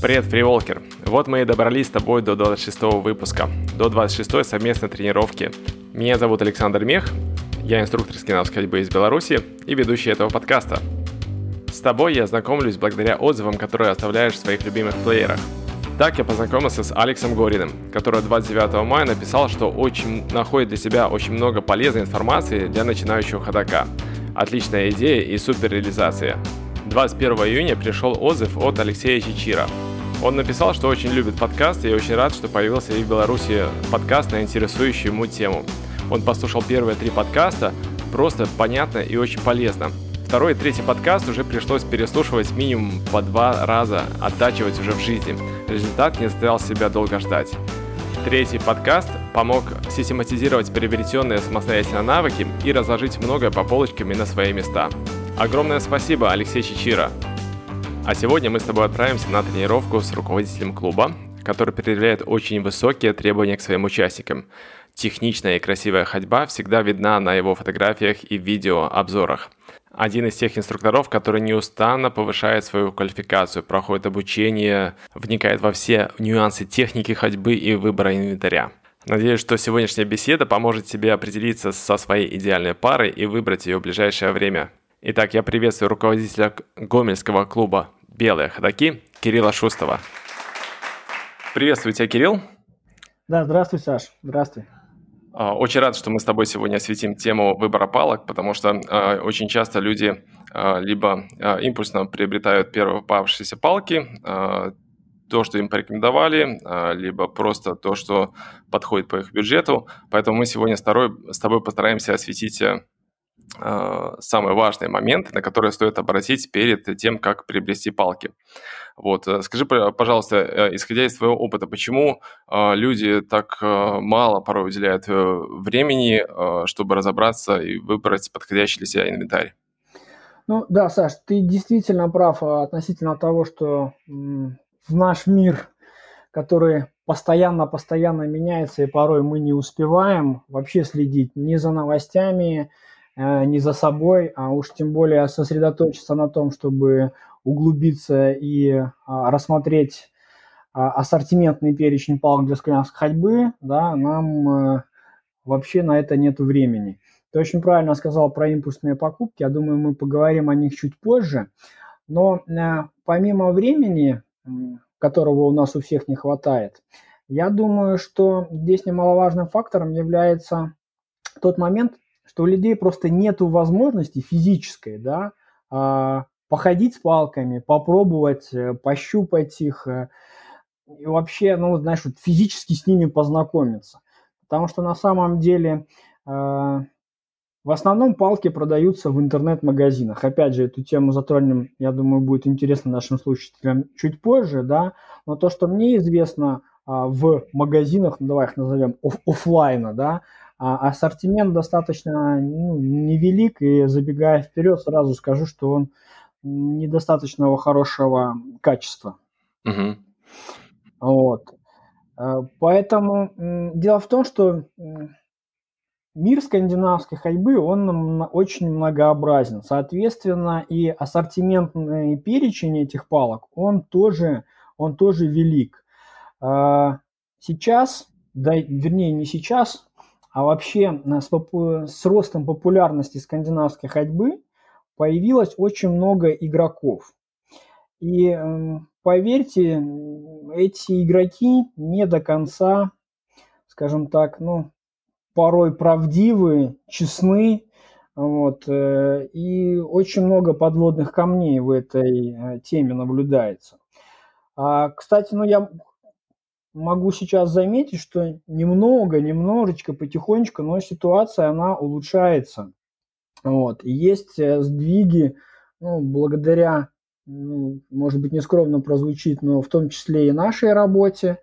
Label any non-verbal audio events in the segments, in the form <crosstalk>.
Привет, фриволкер! Вот мы и добрались с тобой до 26 выпуска, до 26 совместной тренировки. Меня зовут Александр Мех, я инструктор скиновской ходьбы из Беларуси и ведущий этого подкаста. С тобой я знакомлюсь благодаря отзывам, которые оставляешь в своих любимых плеерах. Так я познакомился с Алексом Гориным, который 29 мая написал, что очень находит для себя очень много полезной информации для начинающего ходока. Отличная идея и супер реализация. 21 июня пришел отзыв от Алексея Чичира, он написал, что очень любит подкаст и очень рад, что появился и в Беларуси подкаст на интересующую ему тему. Он послушал первые три подкаста, просто понятно и очень полезно. Второй и третий подкаст уже пришлось переслушивать минимум по два раза, оттачивать уже в жизни. Результат не заставил себя долго ждать. Третий подкаст помог систематизировать приобретенные самостоятельно навыки и разложить многое по полочкам и на свои места. Огромное спасибо, Алексей Чичира. А сегодня мы с тобой отправимся на тренировку с руководителем клуба, который предъявляет очень высокие требования к своим участникам. Техничная и красивая ходьба всегда видна на его фотографиях и видеообзорах. Один из тех инструкторов, который неустанно повышает свою квалификацию, проходит обучение, вникает во все нюансы техники ходьбы и выбора инвентаря. Надеюсь, что сегодняшняя беседа поможет тебе определиться со своей идеальной парой и выбрать ее в ближайшее время. Итак, я приветствую руководителя Гомельского клуба «Белые ходаки» Кирилла Шустова. Приветствую тебя, Кирилл. Да, здравствуй, Саш. Здравствуй. А, очень рад, что мы с тобой сегодня осветим тему выбора палок, потому что э, очень часто люди э, либо э, импульсно приобретают первые попавшиеся палки, э, то, что им порекомендовали, э, либо просто то, что подходит по их бюджету. Поэтому мы сегодня с тобой, с тобой постараемся осветить Э, самые важные моменты, на которые стоит обратить перед тем, как приобрести палки. Вот. Э, скажи, пожалуйста, э, исходя из твоего опыта, почему люди так мало порой уделяют времени, чтобы разобраться и выбрать подходящий для себя инвентарь? Ну да, Саш, ты действительно прав относительно того, что в наш мир, который постоянно-постоянно меняется, и порой мы не успеваем вообще следить ни за новостями, Э, не за собой, а уж тем более сосредоточиться на том, чтобы углубиться и а, рассмотреть а, ассортиментный перечень палок для скандинавской ходьбы, да, нам э, вообще на это нет времени. Ты очень правильно сказал про импульсные покупки. Я думаю, мы поговорим о них чуть позже. Но э, помимо времени, которого у нас у всех не хватает, я думаю, что здесь немаловажным фактором является тот момент, что у людей просто нет возможности физической, да, а, походить с палками, попробовать, э, пощупать их, э, и вообще, ну, знаешь, вот физически с ними познакомиться. Потому что на самом деле а, в основном палки продаются в интернет-магазинах. Опять же, эту тему затронем, я думаю, будет интересно нашим слушателям чуть позже, да. Но то, что мне известно а, в магазинах, ну, давай их назовем оф- офлайна, да, а ассортимент достаточно ну, невелик, и забегая вперед, сразу скажу, что он недостаточного хорошего качества. Угу. Вот. Э, поэтому дело в том, что мир скандинавской ходьбы, он очень многообразен. Соответственно, и ассортиментный перечень этих палок, он тоже, он тоже велик. Э, сейчас, да, вернее, не сейчас, а вообще э, с, с ростом популярности скандинавской ходьбы появилось очень много игроков. И эм, поверьте, эти игроки не до конца, скажем так, ну, порой правдивы, честны, вот, э, и очень много подводных камней в этой э, теме наблюдается. А, кстати, ну я могу сейчас заметить, что немного, немножечко, потихонечку, но ситуация, она улучшается. Вот. Есть э, сдвиги, ну, благодаря, ну, может быть, нескромно прозвучит, но в том числе и нашей работе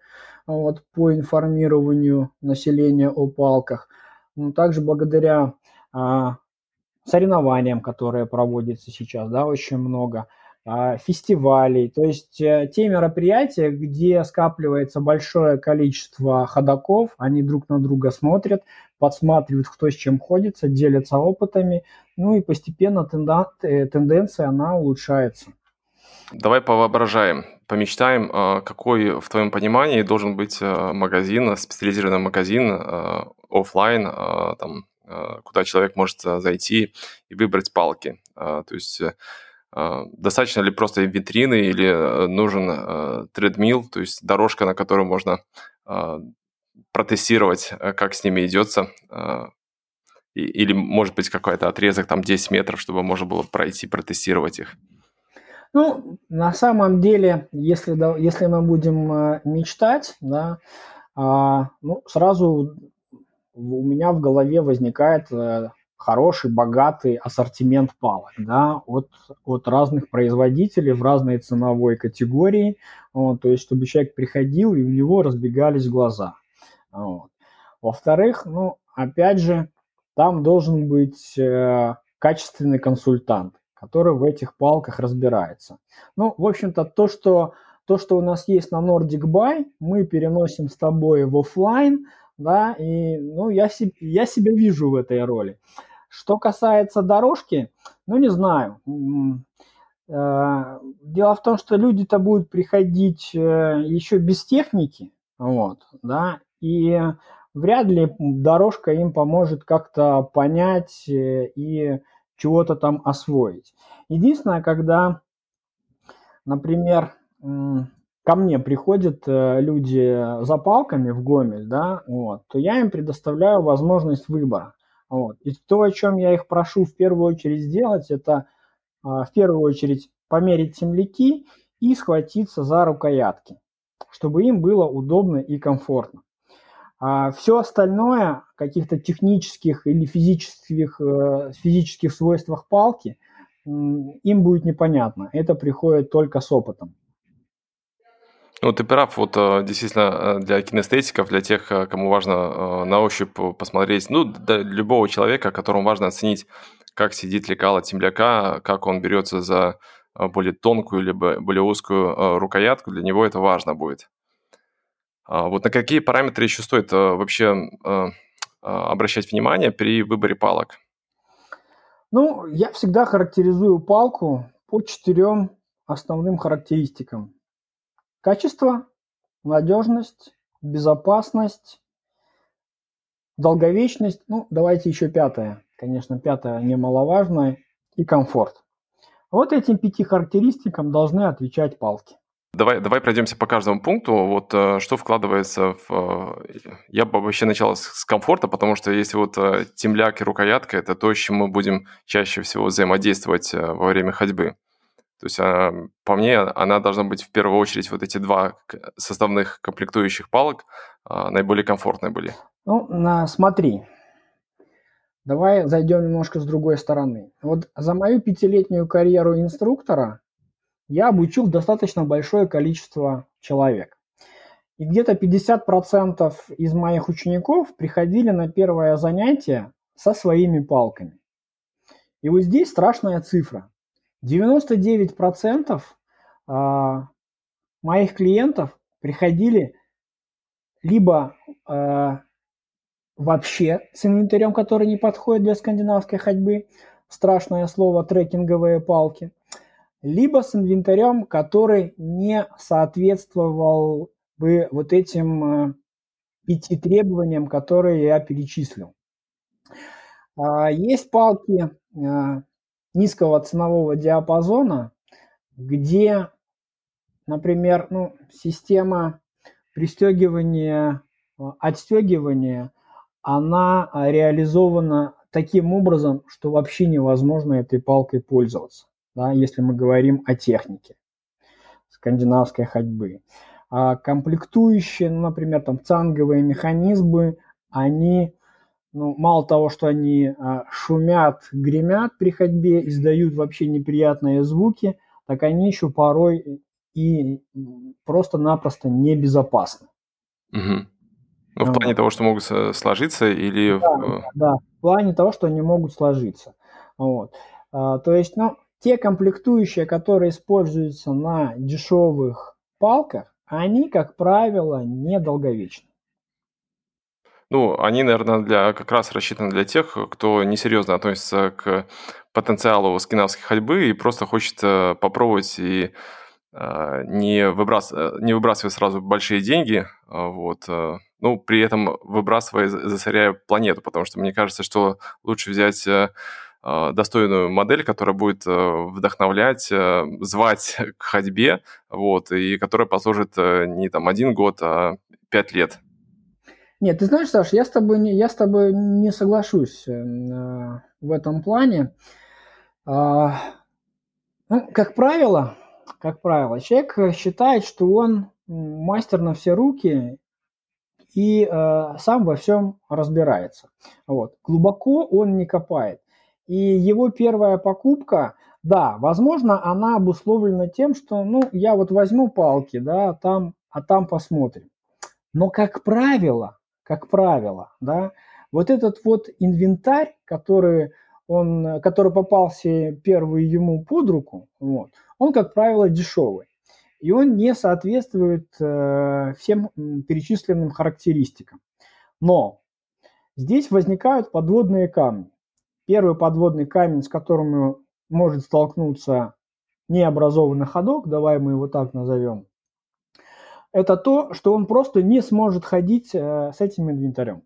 вот, по информированию населения о палках. Но также благодаря а, соревнованиям, которые проводятся сейчас, да, очень много – фестивалей, то есть э, те мероприятия, где скапливается большое количество ходаков, они друг на друга смотрят, подсматривают, кто с чем ходится, делятся опытами, ну и постепенно э, тенденция, она улучшается. Давай повоображаем. помечтаем, а, какой в твоем понимании должен быть а, магазин, специализированный магазин офлайн, там, куда человек может зайти и выбрать палки. То есть достаточно ли просто витрины или нужен тредмил, то есть дорожка, на которой можно протестировать, как с ними идется, или, может быть, какой-то отрезок, там, 10 метров, чтобы можно было пройти, протестировать их? Ну, на самом деле, если, если мы будем э, мечтать, да, а, ну, сразу у меня в голове возникает э, хороший, богатый ассортимент палок, да, от, от разных производителей в разной ценовой категории, вот, то есть, чтобы человек приходил и у него разбегались глаза. Вот. Во-вторых, ну, опять же, там должен быть э, качественный консультант который в этих палках разбирается. Ну, в общем-то, то, что, то, что у нас есть на Nordic Buy, мы переносим с тобой в офлайн, да, и ну, я, себе, я себя вижу в этой роли. Что касается дорожки, ну, не знаю. Э, дело в том, что люди-то будут приходить э, еще без техники, вот, да, и вряд ли дорожка им поможет как-то понять э, и чего-то там освоить. Единственное, когда, например, ко мне приходят э, люди за палками в Гомель, да, вот, то я им предоставляю возможность выбора. Вот. И то, о чем я их прошу в первую очередь сделать, это а, в первую очередь померить темляки и схватиться за рукоятки, чтобы им было удобно и комфортно. А все остальное, каких-то технических или физических, э, физических свойствах палки, им будет непонятно. Это приходит только с опытом. Ну, ты прав, вот э, действительно э, для кинестетиков, для тех, кому важно на ощупь посмотреть, ну, для любого человека, которому важно оценить, как сидит лекало темляка, как он берется за более тонкую либо более узкую рукоятку, для него это важно будет. А вот на какие параметры еще стоит э, вообще э, а, обращать внимание при выборе палок? Ну, я всегда характеризую палку по четырем основным характеристикам. Качество, надежность, безопасность, долговечность, ну, давайте еще пятое, конечно, пятое немаловажное, и комфорт. Вот этим пяти характеристикам должны отвечать палки. Давай, давай пройдемся по каждому пункту. Вот э, что вкладывается в... Э, я бы вообще начал с комфорта, потому что если вот э, темляк и рукоятка, это то, с чем мы будем чаще всего взаимодействовать во время ходьбы. То есть, а, по мне, она должна быть в первую очередь вот эти два составных комплектующих палок а, наиболее комфортные были. Ну, смотри, давай зайдем немножко с другой стороны. Вот за мою пятилетнюю карьеру инструктора я обучил достаточно большое количество человек. И где-то 50% из моих учеников приходили на первое занятие со своими палками. И вот здесь страшная цифра. 99% а, моих клиентов приходили либо а, вообще с инвентарем, который не подходит для скандинавской ходьбы, страшное слово трекинговые палки – либо с инвентарем, который не соответствовал бы вот этим э, пяти требованиям, которые я перечислил. А, есть палки низкого ценового диапазона, где, например, ну, система пристегивания, э, отстегивания, она реализована таким образом, что вообще невозможно этой палкой пользоваться да, если мы говорим о технике скандинавской ходьбы. А комплектующие, ну, например, там цанговые механизмы, они, ну, мало того, что они а, шумят, гремят при ходьбе, издают вообще неприятные звуки, так они еще порой и просто-напросто небезопасны. Угу. Ну, в плане вот. того, что могут сложиться или... Да, в... да, в плане того, что они могут сложиться. Вот. А, то есть, ну, те комплектующие, которые используются на дешевых палках, они, как правило, недолговечны. Ну, они, наверное, для, как раз рассчитаны для тех, кто несерьезно относится к потенциалу скинавской ходьбы и просто хочет э, попробовать и не, выбрас... не выбрасывая сразу большие деньги, вот, ну, при этом выбрасывая, засоряя планету, потому что мне кажется, что лучше взять достойную модель, которая будет вдохновлять, звать <laughs> к ходьбе, вот, и которая послужит не там один год, а пять лет. Нет, ты знаешь, Саш, я с тобой не, я с тобой не соглашусь э, в этом плане. А, ну, как правило, как правило, человек считает, что он мастер на все руки и э, сам во всем разбирается. Вот. Глубоко он не копает. И его первая покупка, да, возможно, она обусловлена тем, что, ну, я вот возьму палки, да, там, а там посмотрим. Но, как правило, как правило, да, вот этот вот инвентарь, который, он, который попался первый ему под руку, вот, он, как правило, дешевый. И он не соответствует э, всем перечисленным характеристикам. Но здесь возникают подводные камни. Первый подводный камень, с которым может столкнуться необразованный ходок, давай мы его так назовем, это то, что он просто не сможет ходить э, с этим инвентарем.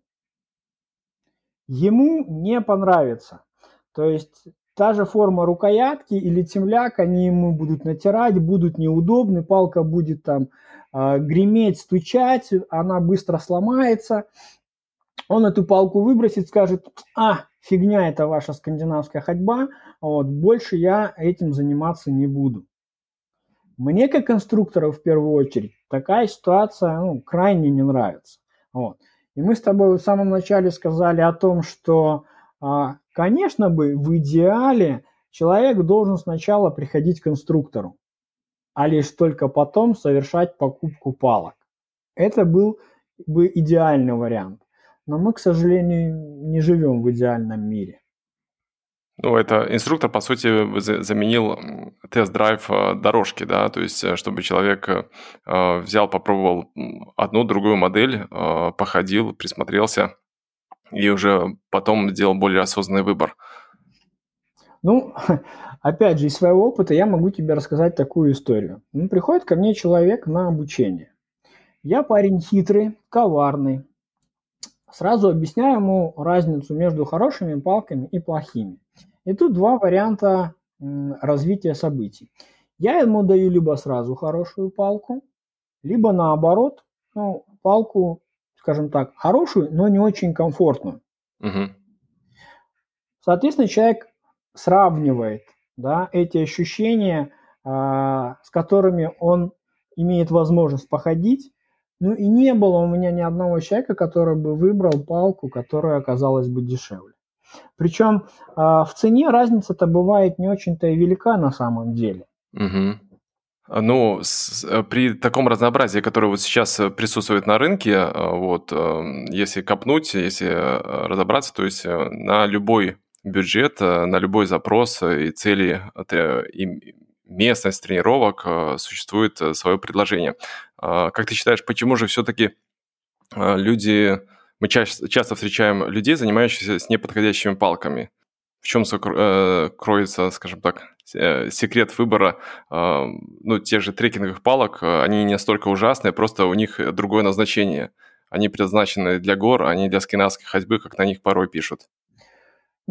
Ему не понравится. То есть та же форма рукоятки или темляк, они ему будут натирать, будут неудобны, палка будет там э, греметь, стучать, она быстро сломается. Он эту палку выбросит, скажет, а, фигня это ваша скандинавская ходьба, вот, больше я этим заниматься не буду. Мне, как конструктору, в первую очередь, такая ситуация ну, крайне не нравится. Вот. И мы с тобой в самом начале сказали о том, что, а, конечно бы, в идеале человек должен сначала приходить к конструктору, а лишь только потом совершать покупку палок. Это был бы идеальный вариант. Но мы, к сожалению, не живем в идеальном мире. Ну, это инструктор, по сути, заменил тест-драйв э, дорожки, да, то есть, э, чтобы человек э, взял, попробовал одну, другую модель, походил, присмотрелся и уже потом сделал более осознанный выбор. Ну, <laughs> опять же, из своего опыта я могу тебе рассказать такую историю. Ну, приходит ко мне человек на обучение. Я парень хитрый, коварный. Сразу объясняю ему разницу между хорошими палками и плохими. И тут два варианта развития событий. Я ему даю либо сразу хорошую палку, либо наоборот, ну, палку, скажем так, хорошую, но не очень комфортную. Угу. Соответственно, человек сравнивает да, эти ощущения, а, с которыми он имеет возможность походить. Ну и не было у меня ни одного человека, который бы выбрал палку, которая оказалась бы дешевле. Причем а, в цене разница-то бывает не очень-то и велика на самом деле. Угу. Ну, с, э, при таком разнообразии, которое вот сейчас э, присутствует на рынке, э, вот, если копнуть, если разобраться, то есть на любой бюджет, на любой запрос и цели, и местность тренировок существует свое предложение. Как ты считаешь, почему же все-таки люди мы чаще, часто встречаем людей, занимающихся с неподходящими палками. В чем э, кроется, скажем так, э, секрет выбора, э, ну, тех же трекинговых палок, они не настолько ужасные, просто у них другое назначение. Они предназначены для гор, а не для скинавской ходьбы, как на них порой пишут.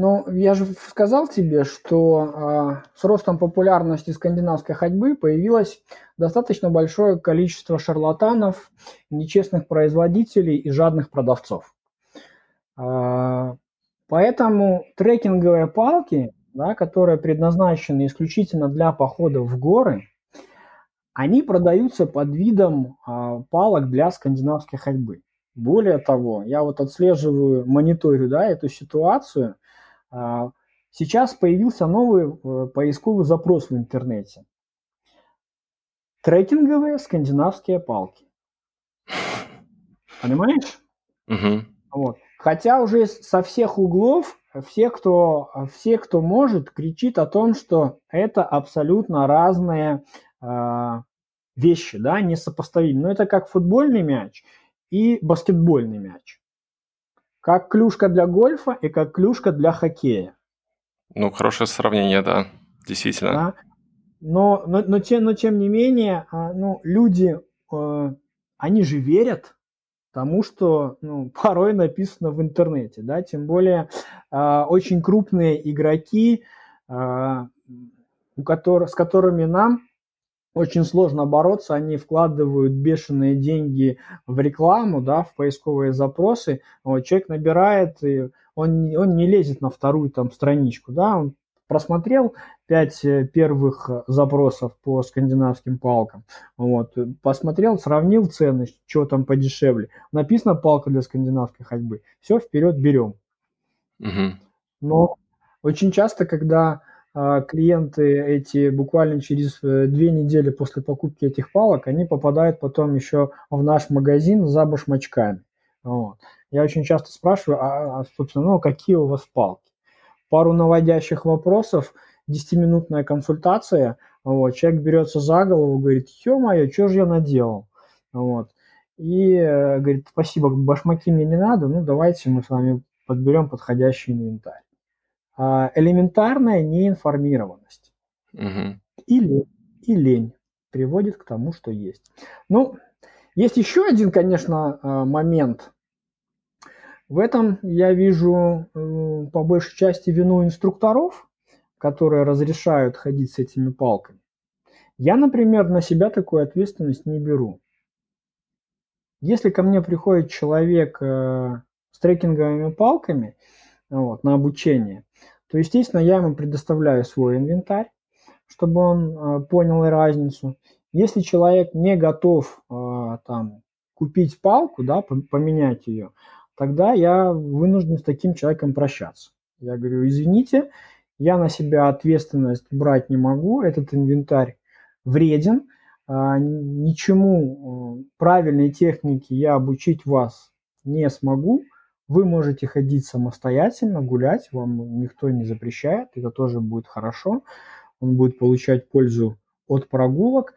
Ну, я же сказал тебе, что э, с ростом популярности скандинавской ходьбы появилось достаточно большое количество шарлатанов, нечестных производителей и жадных продавцов. Э, поэтому трекинговые палки, да, которые предназначены исключительно для походов в горы, они продаются под видом э, палок для скандинавской ходьбы. Более того, я вот отслеживаю, мониторю да, эту ситуацию – сейчас появился новый э, поисковый запрос в интернете. Трекинговые скандинавские палки. Понимаешь? Угу. Вот. Хотя уже со всех углов все кто, все, кто может, кричит о том, что это абсолютно разные э, вещи, да, несопоставимые. Но это как футбольный мяч и баскетбольный мяч. Как клюшка для гольфа и как клюшка для хоккея. Ну, хорошее сравнение, да, действительно. Да? Но, но, но, тем, но тем не менее, а, ну, люди, э, они же верят тому, что ну, <laughs> порой написано в интернете, да, тем более э, очень крупные игроки, э, у которых, с которыми нам очень сложно бороться, они вкладывают бешеные деньги в рекламу, да, в поисковые запросы. Вот, человек набирает, и он, он не лезет на вторую там страничку, да, он просмотрел пять э, первых э, запросов по скандинавским палкам, вот, посмотрел, сравнил цены, что там подешевле. Написано палка для скандинавской ходьбы. Все, вперед берем. Угу. Но очень часто, когда клиенты эти буквально через э, две недели после покупки этих палок, они попадают потом еще в наш магазин за башмачками. Вот. Я очень часто спрашиваю, а, а собственно, ну, какие у вас палки? Пару наводящих вопросов, 10-минутная консультация, вот, человек берется за голову, говорит, ё-моё, что же я наделал? Вот. И э, говорит, спасибо, башмаки мне не надо, ну давайте мы с вами подберем подходящий инвентарь. А, элементарная неинформированность угу. и, лень, и лень приводит к тому, что есть. Ну, есть еще один, конечно, а, момент. В этом я вижу э, по большей части вину инструкторов, которые разрешают ходить с этими палками. Я, например, на себя такую ответственность не беру. Если ко мне приходит человек э, с трекинговыми палками вот, на обучение, то, естественно, я ему предоставляю свой инвентарь, чтобы он э, понял разницу. Если человек не готов э, там, купить палку, да, поменять ее, тогда я вынужден с таким человеком прощаться. Я говорю, извините, я на себя ответственность брать не могу, этот инвентарь вреден, а, ничему э, правильной технике я обучить вас не смогу, вы можете ходить самостоятельно, гулять, вам никто не запрещает, это тоже будет хорошо, он будет получать пользу от прогулок,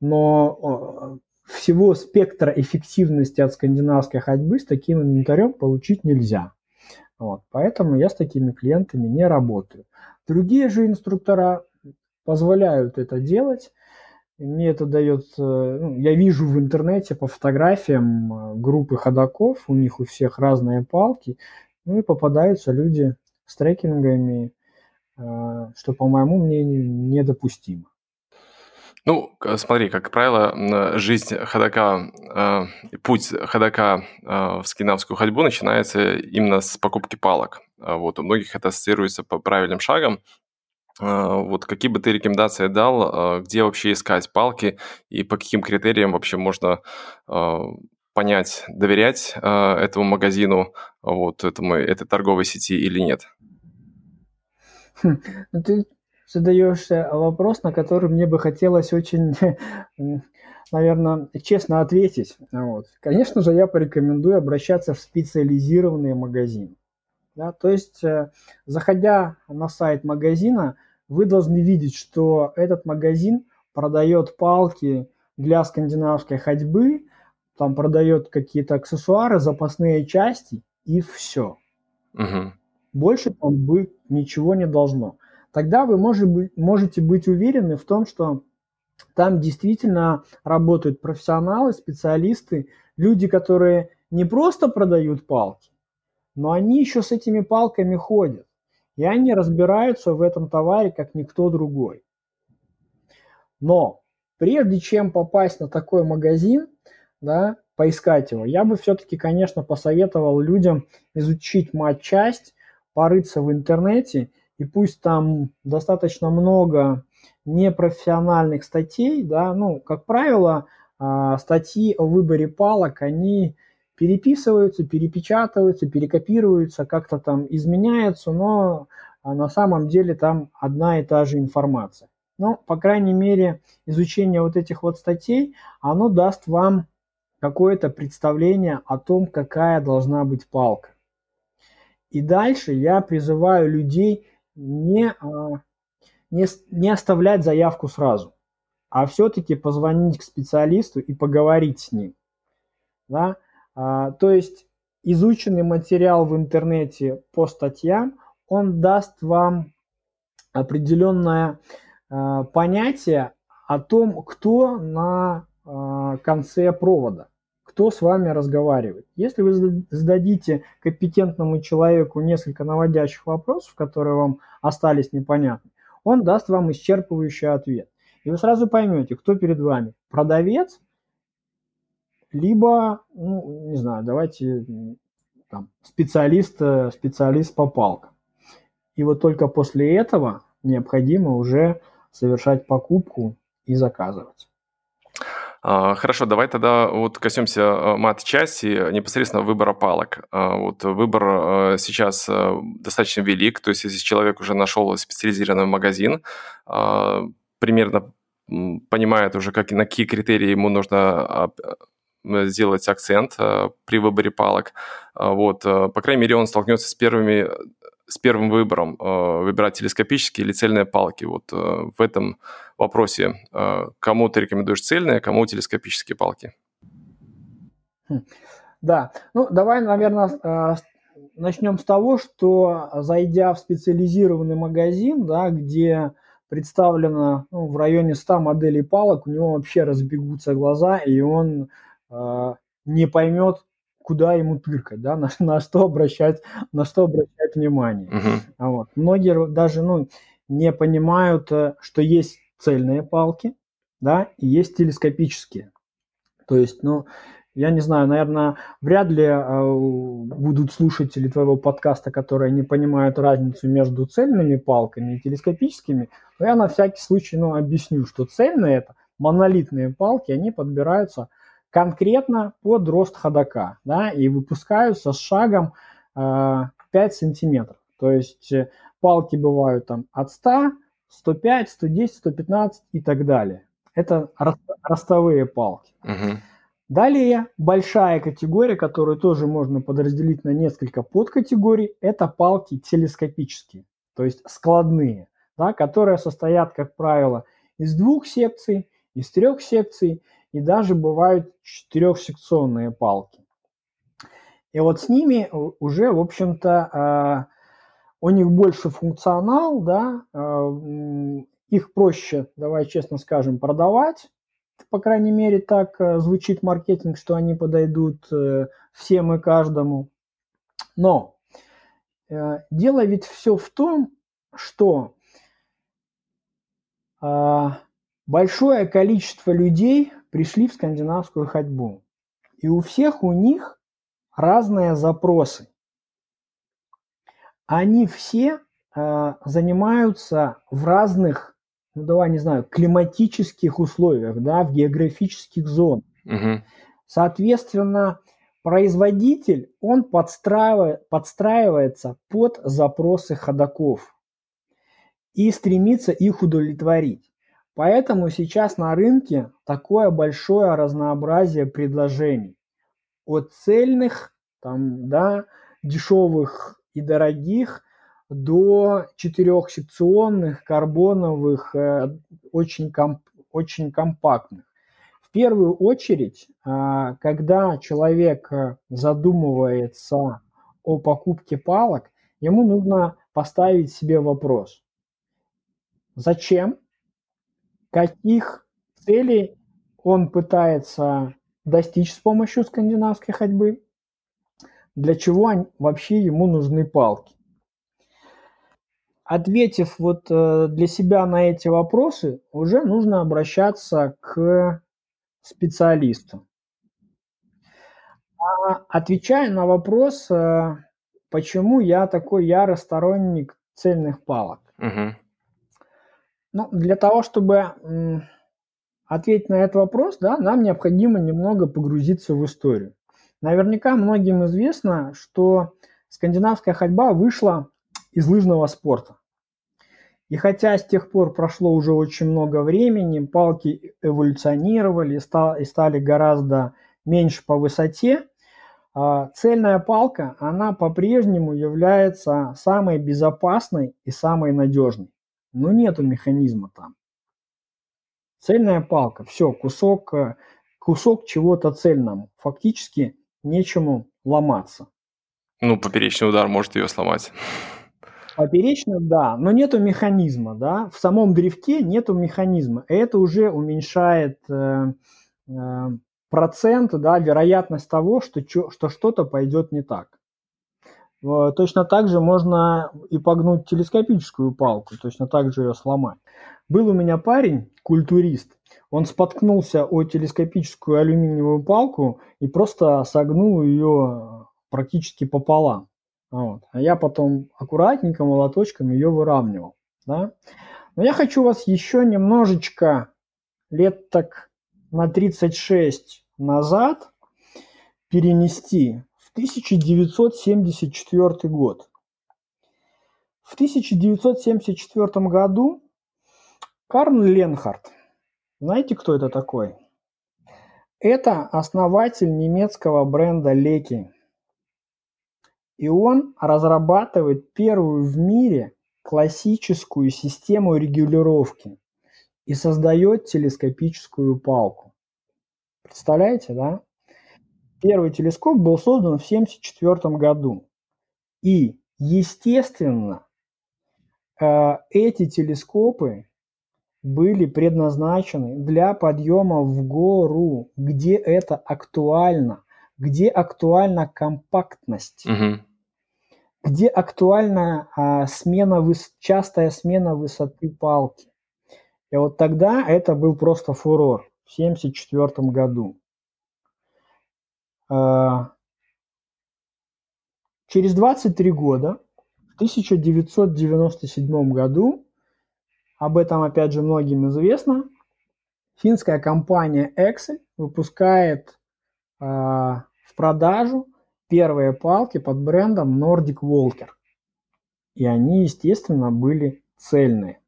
но э, всего спектра эффективности от скандинавской ходьбы с таким инвентарем получить нельзя. Вот, поэтому я с такими клиентами не работаю. Другие же инструктора позволяют это делать, мне это дает, э, ну, я вижу в интернете по фотографиям э, группы ходаков, у них у всех разные палки, ну и попадаются люди с трекингами, э, что, по моему мнению, недопустимо. Ну, смотри, как правило, жизнь ходока, путь ходока в скинавскую ходьбу начинается именно с покупки палок. Вот, у многих это ассоциируется по правильным шагам, а, вот какие бы ты рекомендации дал, а, где вообще искать палки и по каким критериям вообще можно а, понять, доверять этому магазину, вот этому, этой торговой сети или нет? Хм, ну ты задаешь э, вопрос, на который мне бы хотелось очень, <laughs> наверное, честно ответить. Вот. Конечно же, я порекомендую обращаться в специализированные магазины. Да? То есть, э, заходя на сайт магазина, вы должны видеть, что этот магазин продает палки для скандинавской ходьбы, там продает какие-то аксессуары, запасные части и все. Угу. Больше там быть ничего не должно. Тогда вы может быть, можете быть уверены в том, что там действительно работают профессионалы, специалисты, люди, которые не просто продают палки, но они еще с этими палками ходят. И они разбираются в этом товаре, как никто другой. Но прежде чем попасть на такой магазин, да, поискать его, я бы все-таки, конечно, посоветовал людям изучить матчасть, порыться в интернете, и пусть там достаточно много непрофессиональных статей, да, ну, как правило, а, статьи о выборе палок, они переписываются, перепечатываются, перекопируются, как-то там изменяются, но а, на самом деле там одна и та же информация. Но, по крайней мере, изучение вот этих вот статей, оно даст вам какое-то представление о том, какая должна быть палка. И дальше я призываю людей не, а, не, не оставлять заявку сразу, а все-таки позвонить к специалисту и поговорить с ним. Да? А, то есть изученный материал в интернете по статьям, он даст вам определенное э, понятие о том, кто на э, конце провода, кто с вами разговаривает. Если вы зададите компетентному человеку несколько наводящих вопросов, которые вам остались непонятны, он даст вам исчерпывающий ответ. И вы сразу поймете, кто перед вами. Продавец, либо, ну, не знаю, давайте там, специалист, э, специалист по палкам. И вот только после этого необходимо уже совершать покупку и заказывать. А, хорошо, давай тогда вот коснемся э, мат-части непосредственно выбора палок. А, вот выбор э, сейчас достаточно велик, то есть если человек уже нашел специализированный магазин, а, примерно понимает уже, как, на какие критерии ему нужно сделать акцент при выборе палок. Вот, по крайней мере, он столкнется с первыми с первым выбором э, выбирать телескопические или цельные палки. Вот э, в этом вопросе э, кому ты рекомендуешь цельные, кому телескопические палки? Хм. Да, ну давай, наверное, начнем с того, что зайдя в специализированный магазин, да, где представлено ну, в районе 100 моделей палок, у него вообще разбегутся глаза, и он э, не поймет, куда ему тыркать, да, <laughs> на, на что обращать, на что обращать внимание. Uh-huh. Вот. Многие даже ну, не понимают, э, что есть цельные палки, да, и есть телескопические. То есть, ну, я не знаю, наверное, вряд ли э, будут слушатели твоего подкаста, которые не понимают разницу между цельными палками и телескопическими, но я на всякий случай ну, объясню, что цельные это монолитные палки, они подбираются конкретно под рост ходока, да, и выпускаются с шагом э, 5 сантиметров. То есть э, палки бывают там от 100, 105, 110, 115 и так далее. Это ростовые палки. Угу. Далее большая категория, которую тоже можно подразделить на несколько подкатегорий, это палки телескопические, то есть складные, да, которые состоят, как правило, из двух секций, из трех секций и даже бывают четырехсекционные палки. И вот с ними уже, в общем-то, а, у них больше функционал, да, а, их проще, давай честно скажем, продавать, по крайней мере, так э, звучит маркетинг, что они подойдут э, всем и каждому. Но э, дело ведь все в том, что а, большое количество людей пришли в скандинавскую ходьбу. И у всех у них разные запросы. Они все э, занимаются в разных, ну давай не знаю, климатических условиях, да, в географических зонах. Угу. Соответственно, производитель, он подстраивает, подстраивается под запросы ходоков и стремится их удовлетворить. Поэтому сейчас на рынке такое большое разнообразие предложений. От цельных, там, да, дешевых и дорогих до четырехсекционных, карбоновых, э, очень, комп, очень компактных. В первую очередь, э, когда человек задумывается о покупке палок, ему нужно поставить себе вопрос. Зачем каких целей он пытается достичь с помощью скандинавской ходьбы, для чего вообще ему нужны палки. Ответив вот э, для себя на эти вопросы, уже нужно обращаться к специалисту. А отвечая на вопрос, э, почему я такой ярый сторонник цельных палок. Угу. Ну, для того, чтобы ответить на этот вопрос, да, нам необходимо немного погрузиться в историю. Наверняка многим известно, что скандинавская ходьба вышла из лыжного спорта. И хотя с тех пор прошло уже очень много времени, палки эволюционировали и стали гораздо меньше по высоте, а, цельная палка, она по-прежнему является самой безопасной и самой надежной но нету механизма там. Цельная палка, все, кусок, э, кусок чего-то цельному. Фактически нечему ломаться. Ну, поперечный удар может ее сломать. Поперечно, да, но нету механизма, да, в самом дрифте нету механизма. Это уже уменьшает э, э, процент, да, вероятность того, что, что что-то пойдет не так. Точно так же можно и погнуть телескопическую палку, точно так же ее сломать. Был у меня парень, культурист, он споткнулся о телескопическую алюминиевую палку и просто согнул ее практически пополам. Вот. А я потом аккуратненько молоточком ее выравнивал. Да? Но я хочу вас еще немножечко лет так на 36 назад перенести 1974 год. В 1974 году Карл Ленхард, знаете, кто это такой? Это основатель немецкого бренда Леки. И он разрабатывает первую в мире классическую систему регулировки и создает телескопическую палку. Представляете, да? Первый телескоп был создан в 1974 году. И, естественно, э, эти телескопы были предназначены для подъема в гору, где это актуально, где актуальна компактность. Угу где актуальна а, смена, выс... частая смена высоты палки. И вот тогда это был просто фурор в 1974 году. А, через 23 года, в 1997 году, об этом опять же многим известно, финская компания Excel выпускает а, в продажу первые палки под брендом Nordic Walker. И они, естественно, были цельные.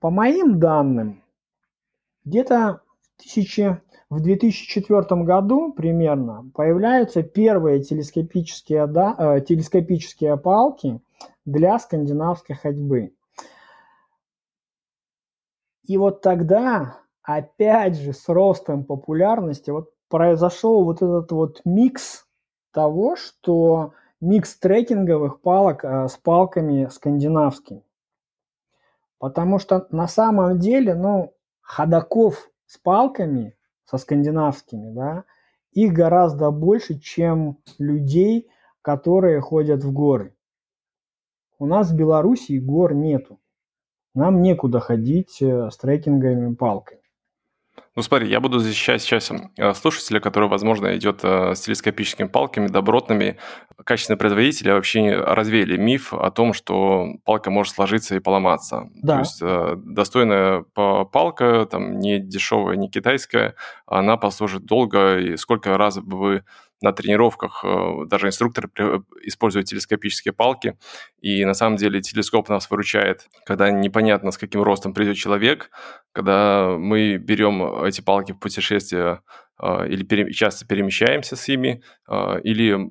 По моим данным, где-то в, в 2004 году примерно появляются первые телескопические, да, э, телескопические палки для скандинавской ходьбы. И вот тогда, опять же, с ростом популярности, вот произошел вот этот вот микс того, что микс трекинговых палок э, с палками скандинавскими. Потому что на самом деле, ну, ходаков с палками, со скандинавскими, да, их гораздо больше, чем людей, которые ходят в горы. У нас в Беларуси гор нету. Нам некуда ходить э, с трекинговыми палками. Ну смотри, я буду защищать сейчас э, слушателя, который, возможно, идет э, с телескопическими палками, добротными. Качественные производители вообще развеяли миф о том, что палка может сложиться и поломаться. Да. То есть э, достойная палка, там не дешевая, не китайская, она послужит долго, и сколько раз бы вы на тренировках э, даже инструкторы используют телескопические палки, и на самом деле телескоп нас выручает, когда непонятно, с каким ростом придет человек, когда мы берем эти палки в путешествие э, или пере, часто перемещаемся с ними, э, или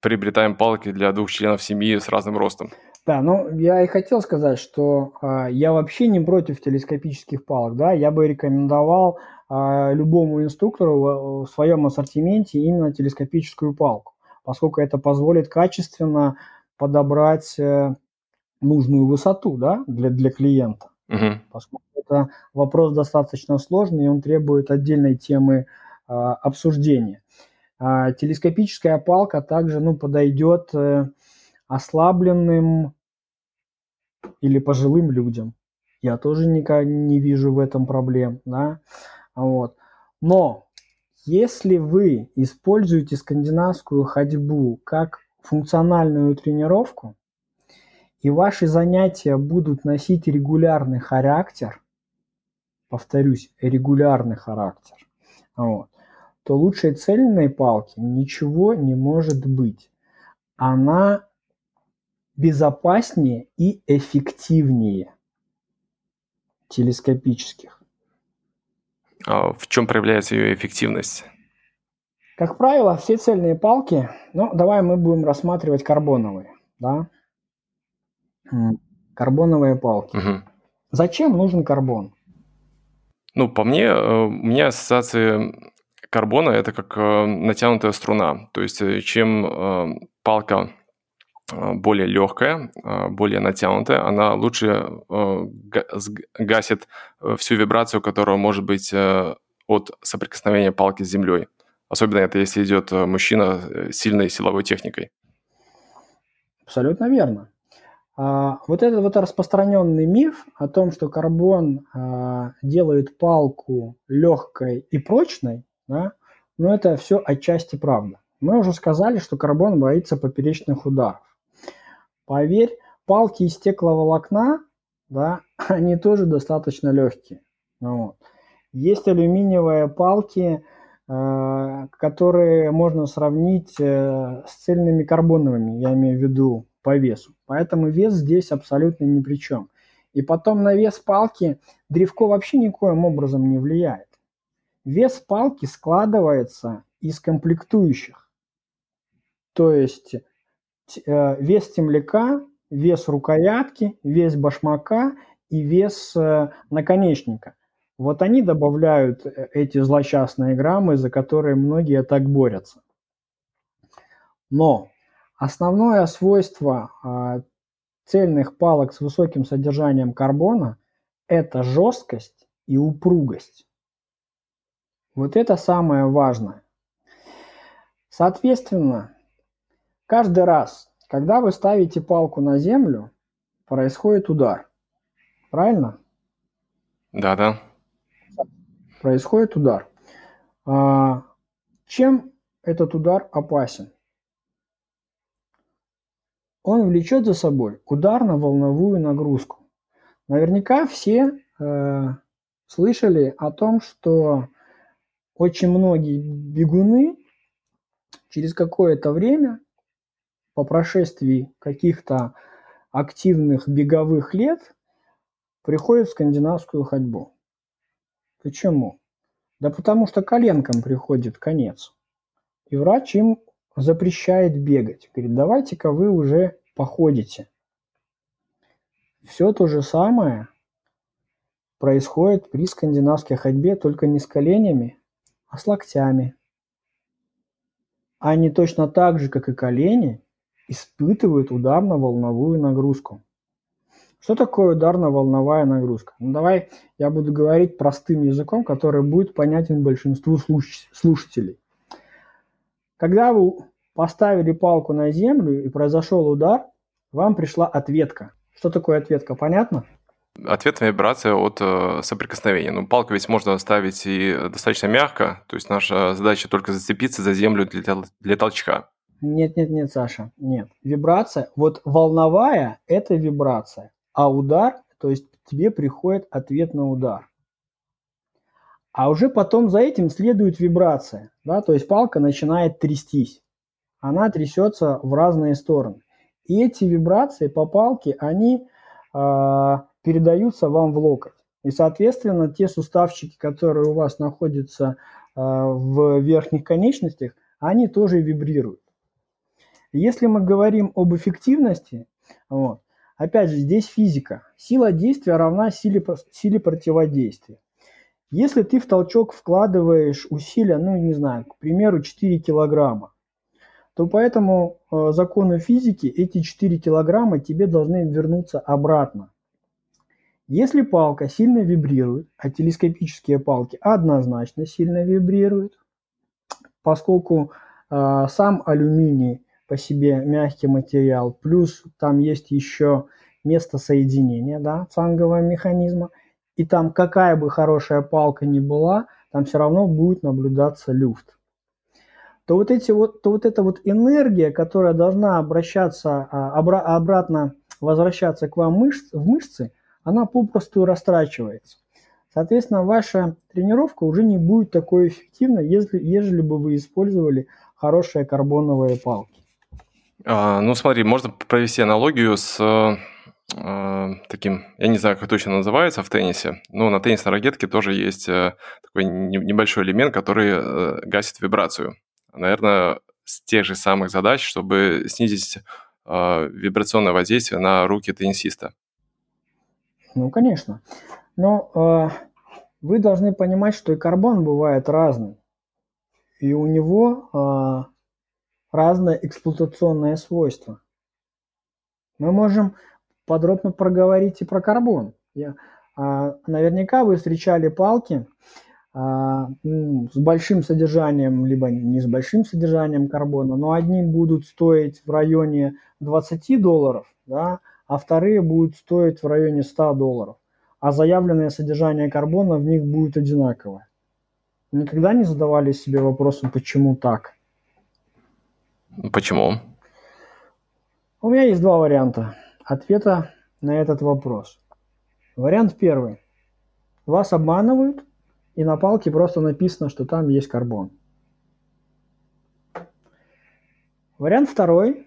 приобретаем палки для двух членов семьи с разным ростом. Да, ну я и хотел сказать, что э, я вообще не против телескопических палок, да, я бы рекомендовал э, любому инструктору в, своем ассортименте именно телескопическую палку, поскольку это позволит качественно подобрать э, нужную высоту, да, для, для клиента. Угу. Поскольку это вопрос достаточно сложный, и он требует отдельной темы э, обсуждения. А телескопическая палка также ну, подойдет э, ослабленным или пожилым людям. Я тоже никак не вижу в этом проблем, да. Вот. Но если вы используете скандинавскую ходьбу как функциональную тренировку, и ваши занятия будут носить регулярный характер, повторюсь, регулярный характер, вот, то лучшей цельной палки ничего не может быть. Она безопаснее и эффективнее телескопических. А в чем проявляется ее эффективность? Как правило, все цельные палки, ну, давай мы будем рассматривать карбоновые, да? Карбоновые палки. Угу. Зачем нужен карбон? Ну, по мне, э, у меня ассоциация карбона – это как э, натянутая струна. То есть, э, чем палка более легкая, более натянутая, она лучше гасит всю вибрацию, которая может быть от соприкосновения палки с землей. Особенно это если идет мужчина с сильной силовой техникой. Абсолютно верно. А, вот этот вот распространенный миф о том, что карбон а, делает палку легкой и прочной, да, но это все отчасти правда. Мы уже сказали, что карбон боится поперечных ударов. Поверь, палки из стекловолокна, да, <laughs> они тоже достаточно легкие. Вот. Есть алюминиевые палки, э, которые можно сравнить э, с цельными карбоновыми, я имею в виду по весу. Поэтому вес здесь абсолютно ни при чем. И потом на вес палки древко вообще никоим образом не влияет. Вес палки складывается из комплектующих. То есть вес темляка, вес рукоятки, вес башмака и вес э, наконечника. Вот они добавляют э, эти злосчастные граммы, за которые многие так борются. Но Основное свойство а, цельных палок с высоким содержанием карбона – это жесткость и упругость. Вот это самое важное. Соответственно, каждый раз, когда вы ставите палку на землю, происходит удар. Правильно? Да, да. Происходит удар. А, чем этот удар опасен? Он влечет за собой ударно-волновую нагрузку. Наверняка все э, слышали о том, что очень многие бегуны через какое-то время, по прошествии каких-то активных беговых лет, приходят в скандинавскую ходьбу. Почему? Да потому что коленкам приходит конец. И врач им запрещает бегать. Говорит, давайте-ка вы уже походите. Все то же самое происходит при скандинавской ходьбе, только не с коленями, а с локтями. Они точно так же, как и колени, испытывают ударно-волновую нагрузку. Что такое ударно-волновая нагрузка? Ну, давай я буду говорить простым языком, который будет понятен большинству слушателей. Когда вы поставили палку на землю и произошел удар, вам пришла ответка. Что такое ответка, понятно? Ответная вибрация от э, соприкосновения. Ну, палку ведь можно ставить и достаточно мягко, то есть наша задача только зацепиться за землю для, для толчка. Нет, нет, нет, Саша, нет. Вибрация, вот волновая – это вибрация, а удар, то есть тебе приходит ответ на удар. А уже потом за этим следует вибрация, да, то есть палка начинает трястись. Она трясется в разные стороны. И эти вибрации по палке, они э, передаются вам в локоть. И, соответственно, те суставчики, которые у вас находятся э, в верхних конечностях, они тоже вибрируют. Если мы говорим об эффективности, вот, опять же, здесь физика. Сила действия равна силе, силе противодействия. Если ты в толчок вкладываешь усилия, ну, не знаю, к примеру, 4 килограмма, то по этому э, закону физики эти 4 килограмма тебе должны вернуться обратно. Если палка сильно вибрирует, а телескопические палки однозначно сильно вибрируют, поскольку э, сам алюминий по себе мягкий материал, плюс там есть еще место соединения да, цангового механизма – и там какая бы хорошая палка ни была, там все равно будет наблюдаться люфт. То вот, эти вот, то вот эта вот энергия, которая должна обращаться, а, обра- обратно возвращаться к вам мышц, в мышцы, она попросту растрачивается. Соответственно, ваша тренировка уже не будет такой эффективной, если, ежели бы вы использовали хорошие карбоновые палки. А, ну, смотри, можно провести аналогию с э, таким, я не знаю, как точно называется в теннисе, но на теннисной ракетке тоже есть э, такой небольшой элемент, который э, гасит вибрацию. Наверное, с тех же самых задач, чтобы снизить э, вибрационное воздействие на руки теннисиста. Ну, конечно. Но э, вы должны понимать, что и карбон бывает разный. И у него разное эксплуатационное свойство. Мы можем подробно проговорить и про карбон. А, наверняка вы встречали палки а, ну, с большим содержанием, либо не с большим содержанием карбона, но одни будут стоить в районе 20 долларов, да, а вторые будут стоить в районе 100 долларов. А заявленное содержание карбона в них будет одинаковое. Никогда не задавали себе вопросом, почему так? Почему? У меня есть два варианта ответа на этот вопрос. Вариант первый. Вас обманывают, и на палке просто написано, что там есть карбон. Вариант второй.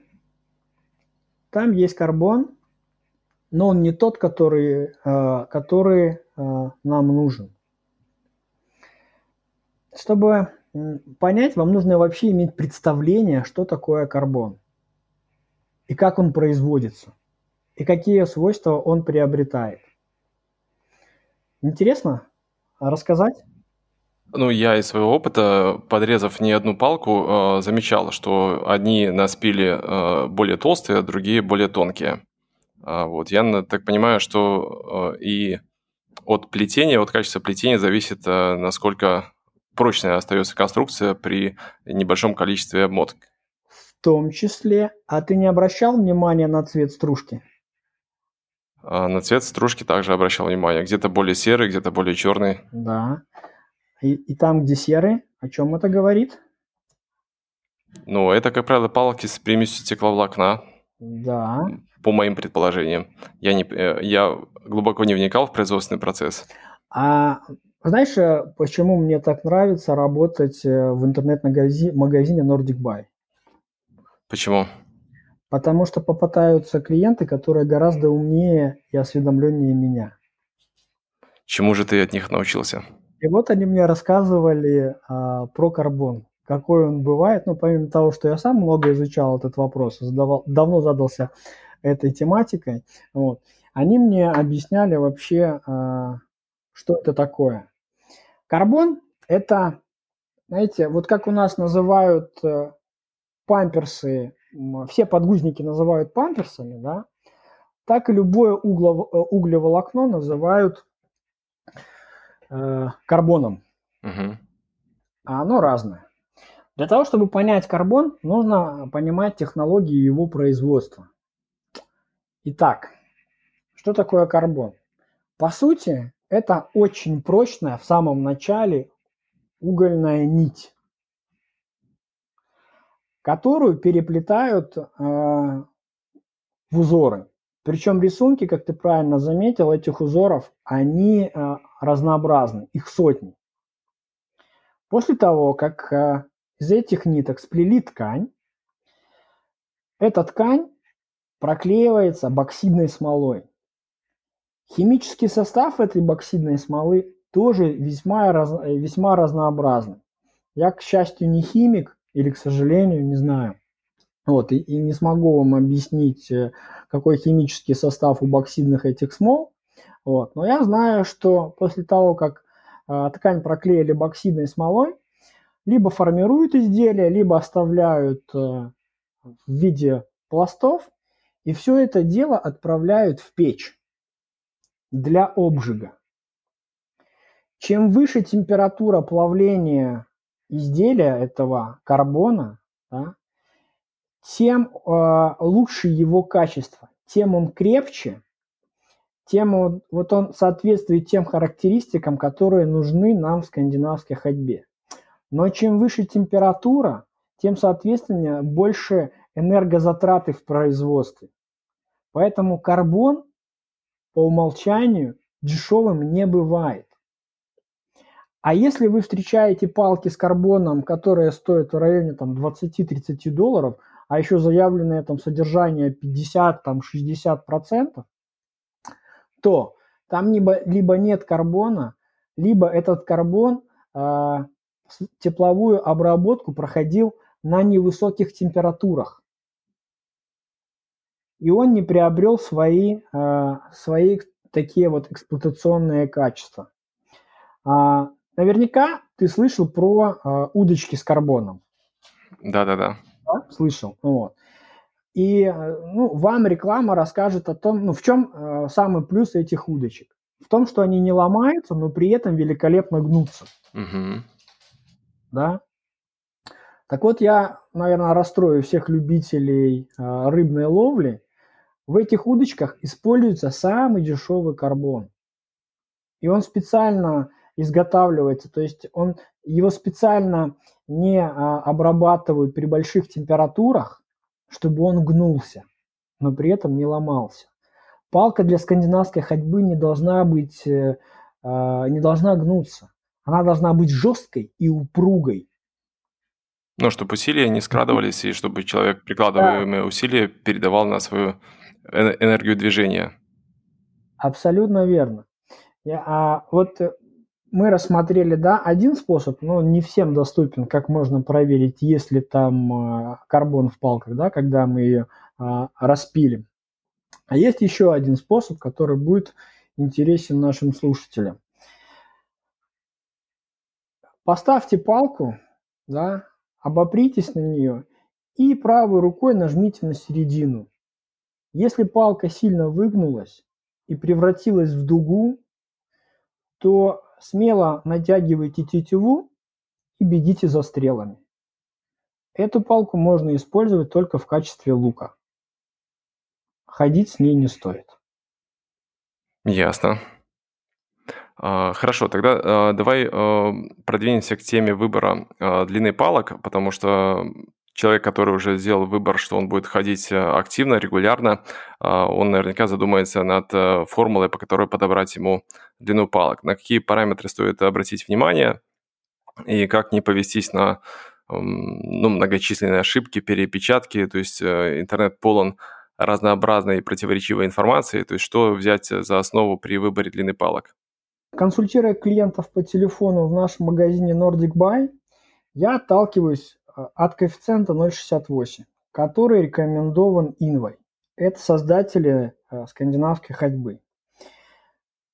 Там есть карбон, но он не тот, который, э, который э, нам нужен. Чтобы понять, вам нужно вообще иметь представление, что такое карбон и как он производится, и какие свойства он приобретает. Интересно рассказать? Ну, я из своего опыта, подрезав не одну палку, э, замечал, что одни на спиле э, более толстые, а другие более тонкие. А вот. Я так понимаю, что э, и от плетения, от качества плетения зависит, насколько прочная остается конструкция при небольшом количестве обмоток. В том числе. А ты не обращал внимания на цвет стружки? А на цвет стружки также обращал внимание. Где-то более серый, где-то более черный. Да. И, и там, где серый, о чем это говорит? Ну, это, как правило, палки с примесью стекловолокна. Да. По моим предположениям. Я, не, э, я глубоко не вникал в производственный процесс. А знаешь, э, почему мне так нравится работать э, в интернет-магазине Nordic Buy? Почему? Потому что попытаются клиенты, которые гораздо умнее и осведомленнее меня. Чему же ты от них научился? И вот они мне рассказывали а, про карбон, какой он бывает. Ну, помимо того, что я сам много изучал этот вопрос, задавал, давно задался этой тематикой, вот, они мне объясняли вообще, а, что это такое. Карбон – это, знаете, вот как у нас называют э, памперсы, все подгузники называют памперсами, да, так и любое э, углеволокно называют э, карбоном. Угу. А оно разное. Для того, чтобы понять карбон, нужно понимать технологии его производства. Итак, что такое карбон? По сути, это очень прочная в самом начале угольная нить, которую переплетают э, в узоры. Причем рисунки, как ты правильно заметил, этих узоров, они э, разнообразны, их сотни. После того, как э, из этих ниток сплели ткань, эта ткань проклеивается боксидной смолой. Химический состав этой боксидной смолы тоже весьма, раз, весьма разнообразный. Я, к счастью, не химик, или, к сожалению, не знаю. Вот, и, и не смогу вам объяснить, э, какой химический состав у боксидных этих смол. Вот, но я знаю, что после того, как э, ткань проклеили боксидной смолой, либо формируют изделие, либо оставляют э, в виде пластов, и все это дело отправляют в печь для обжига. Чем выше температура плавления изделия этого карбона, да, тем э, лучше его качество, тем он крепче, тем он, вот он соответствует тем характеристикам, которые нужны нам в скандинавской ходьбе. Но чем выше температура, тем, соответственно, больше энергозатраты в производстве. Поэтому карбон по умолчанию дешевым не бывает. А если вы встречаете палки с карбоном, которые стоят в районе там, 20-30 долларов, а еще заявленное там, содержание 50-60%, то там либо, либо нет карбона, либо этот карбон э, тепловую обработку проходил на невысоких температурах и он не приобрел свои, э, свои такие вот эксплуатационные качества. А, наверняка ты слышал про э, удочки с карбоном. Да-да-да. Да, слышал. Вот. И ну, вам реклама расскажет о том, ну, в чем э, самый плюс этих удочек. В том, что они не ломаются, но при этом великолепно гнутся. Угу. Да? Так вот, я, наверное, расстрою всех любителей э, рыбной ловли. В этих удочках используется самый дешевый карбон. И он специально изготавливается, то есть он, его специально не а, обрабатывают при больших температурах, чтобы он гнулся, но при этом не ломался. Палка для скандинавской ходьбы не должна быть, э, а, не должна гнуться. Она должна быть жесткой и упругой. Ну, чтобы усилия не скрадывались, и чтобы человек, прикладываемые да. усилия, передавал на свою энергию движения. Абсолютно верно. Я, а вот э, мы рассмотрели, да, один способ, но не всем доступен, как можно проверить, есть ли там а, карбон в палках, да, когда мы ее а, распилим. А есть еще один способ, который будет интересен нашим слушателям. Поставьте палку, да, обопритесь на нее и правой рукой нажмите на середину. Если палка сильно выгнулась и превратилась в дугу, то смело натягивайте тетиву и бегите за стрелами. Эту палку можно использовать только в качестве лука. Ходить с ней не стоит. Ясно. А, хорошо, тогда а, давай а, продвинемся к теме выбора длины палок, потому что человек, который уже сделал выбор, что он будет ходить э, активно, регулярно, а, он наверняка задумается над э, формулой, по которой подобрать ему длину палок. На какие параметры стоит обратить внимание и как не повестись на ну, многочисленные ошибки, перепечатки, то есть э, интернет полон разнообразной и противоречивой информации, то есть что взять за основу при выборе длины палок? Консультируя клиентов по телефону в нашем магазине Nordic Buy, я отталкиваюсь от коэффициента 0,68, который рекомендован Инвой. Это создатели а, скандинавской ходьбы.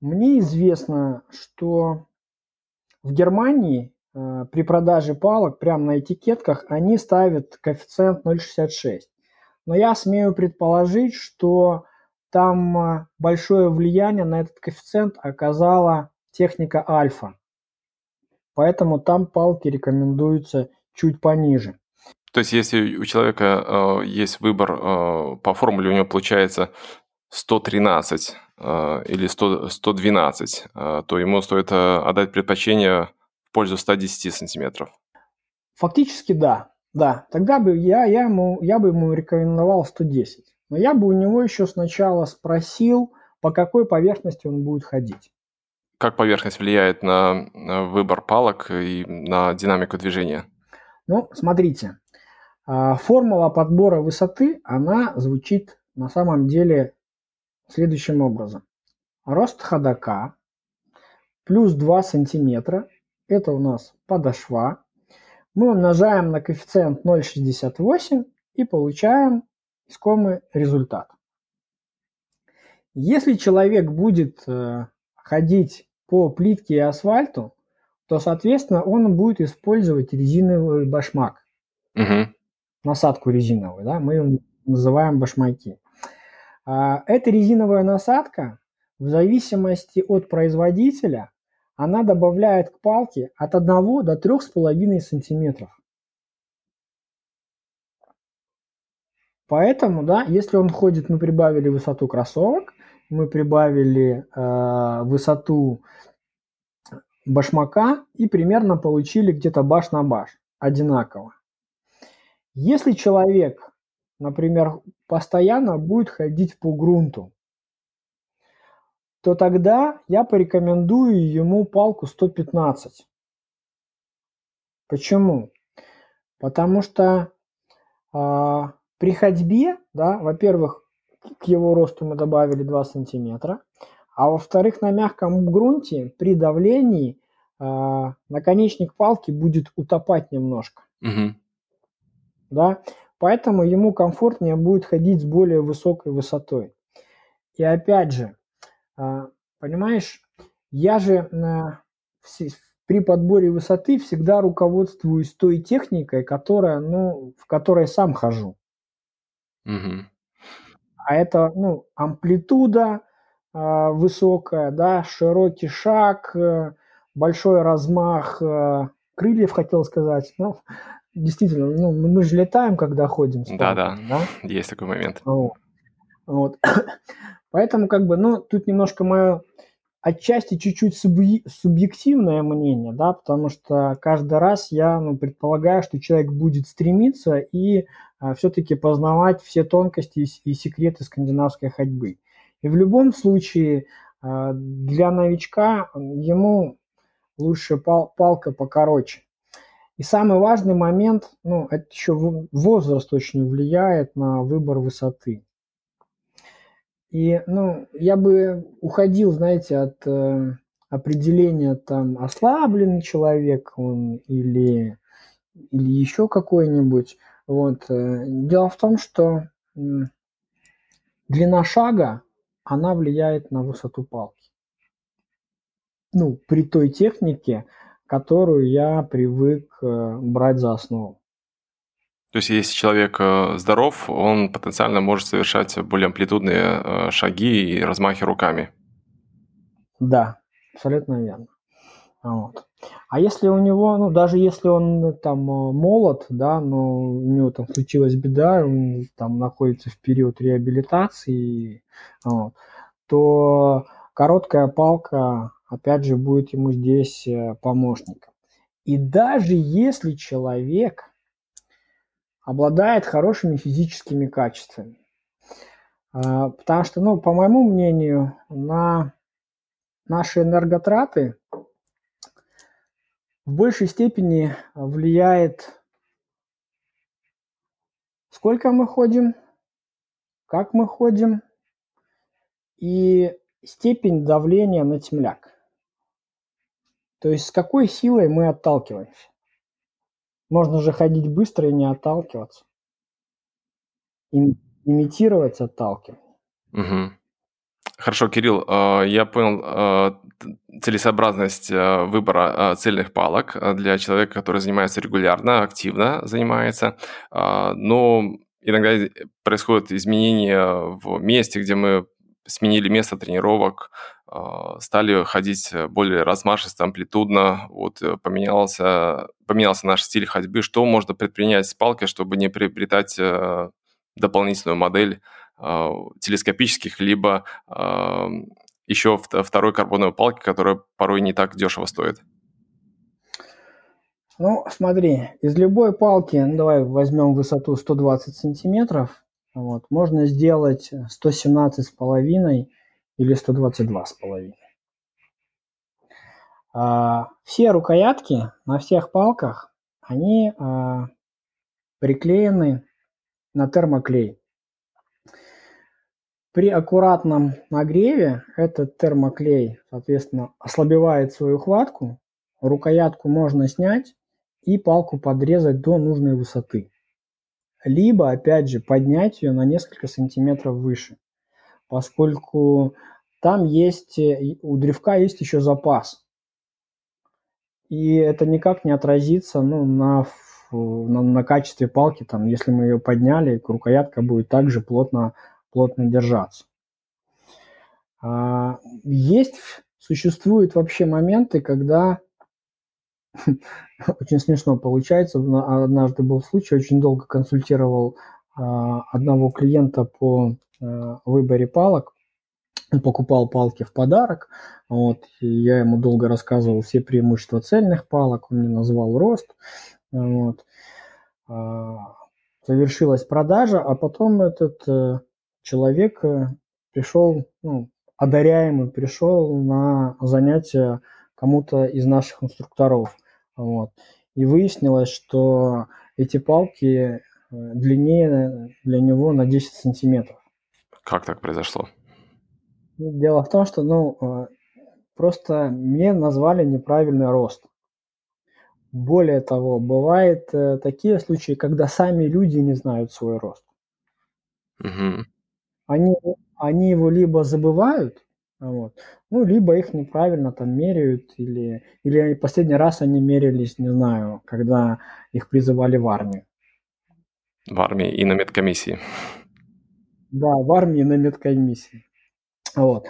Мне известно, что в Германии а, при продаже палок прямо на этикетках они ставят коэффициент 0,66. Но я смею предположить, что там большое влияние на этот коэффициент оказала техника альфа. Поэтому там палки рекомендуются чуть пониже. То есть, если у человека э, есть выбор э, по формуле, у него получается 113 э, или 100, 112, э, то ему стоит э, отдать предпочтение в пользу 110 сантиметров. Фактически да. Да, тогда бы я, я, ему, я бы ему рекомендовал 110. Но я бы у него еще сначала спросил, по какой поверхности он будет ходить. Как поверхность влияет на выбор палок и на динамику движения? Ну, смотрите, а, формула подбора высоты, она звучит на самом деле следующим образом. Рост ходока плюс 2 сантиметра, это у нас подошва. Мы умножаем на коэффициент 0,68 и получаем искомый результат. Если человек будет э, ходить по плитке и асфальту, то, соответственно, он будет использовать резиновый башмак. Угу. Насадку резиновую, да, мы ее называем башмаки. А, эта резиновая насадка, в зависимости от производителя, она добавляет к палке от 1 до 3,5 сантиметров. Поэтому, да, если он ходит, мы прибавили высоту кроссовок, мы прибавили э, высоту башмака и примерно получили где-то баш на баш, одинаково. Если человек, например, постоянно будет ходить по грунту, то тогда я порекомендую ему палку 115. Почему? Потому что э, при ходьбе, да, во-первых, к его росту мы добавили 2 сантиметра, а во-вторых, на мягком грунте при давлении э, наконечник палки будет утопать немножко. Угу. Да? Поэтому ему комфортнее будет ходить с более высокой высотой. И опять же, э, понимаешь, я же э, при подборе высоты всегда руководствуюсь той техникой, которая, ну, в которой сам хожу. Угу. А это, ну, амплитуда высокая, да, широкий шаг, э, большой размах э, крыльев, хотел сказать. Ну, действительно, ну, мы же летаем, когда ходим. Да-да, да? есть такой момент. Вот. вот. <coughs> Поэтому, как бы, ну, тут немножко мое отчасти чуть-чуть субъективное мнение, да, потому что каждый раз я ну, предполагаю, что человек будет стремиться и а, все-таки познавать все тонкости и, и секреты скандинавской ходьбы. И в любом случае а, для новичка ему лучше пал, палка покороче. И самый важный момент, ну, это еще возраст очень влияет на выбор высоты. И, ну, я бы уходил, знаете, от э, определения там ослабленный человек он или, или еще какой-нибудь. Вот. Э, дело в том, что э, длина шага, она влияет на высоту палки. Ну, при той технике, которую я привык э, брать за основу. То есть, если человек э, здоров, он потенциально может совершать более амплитудные э, шаги и размахи руками. Да, абсолютно верно. Вот. А если у него, ну, даже если он там э, молод, да, но у него там случилась беда, он там находится в период реабилитации, вот, то короткая палка, опять же, будет ему здесь помощником. И даже если человек обладает хорошими физическими качествами. А, потому что, ну, по моему мнению, на наши энерготраты в большей степени влияет, сколько мы ходим, как мы ходим и степень давления на темляк. То есть с какой силой мы отталкиваемся. Можно же ходить быстро и не отталкиваться. Им, имитировать отталкивание. Угу. Хорошо, Кирилл, э, я понял э, целесообразность э, выбора цельных палок для человека, который занимается регулярно, активно занимается, но иногда происходят изменения в месте, где мы сменили место тренировок, стали ходить более размашисто, амплитудно, вот поменялся, поменялся наш стиль ходьбы. Что можно предпринять с палкой, чтобы не приобретать дополнительную модель телескопических, либо еще второй карбоновой палки, которая порой не так дешево стоит? Ну, смотри, из любой палки, ну, давай возьмем высоту 120 сантиметров, вот. Можно сделать 117,5 или 122,5. А, все рукоятки на всех палках, они а, приклеены на термоклей. При аккуратном нагреве этот термоклей, соответственно, ослабевает свою хватку, рукоятку можно снять и палку подрезать до нужной высоты либо, опять же, поднять ее на несколько сантиметров выше, поскольку там есть, э, у древка есть еще запас. И это никак не отразится ну, на, на, на качестве палки. Там, если мы ее подняли, рукоятка будет также плотно, плотно держаться. А, есть, существуют вообще моменты, когда <laughs> Очень смешно получается. Однажды был случай, очень долго консультировал а, одного клиента по а, выборе палок. Он покупал палки в подарок. Вот, я ему долго рассказывал все преимущества цельных палок. Он мне назвал рост. Вот. А, продажа, а потом этот э, человек э, пришел, ну, одаряемый, пришел на занятия кому-то из наших инструкторов. Вот. И выяснилось, что эти палки э, длиннее для него на 10 сантиметров. Как так произошло? Ну, дело в том, что ну, э, просто мне назвали неправильный рост. Более того, бывают такие случаи, когда сами люди не знают свой рост. Угу. Они, они его либо забывают, вот. Ну, либо их неправильно там меряют, или, или последний раз они мерились, не знаю, когда их призывали в армию. В армии и на медкомиссии. Да, в армии на медкомиссии. Вот.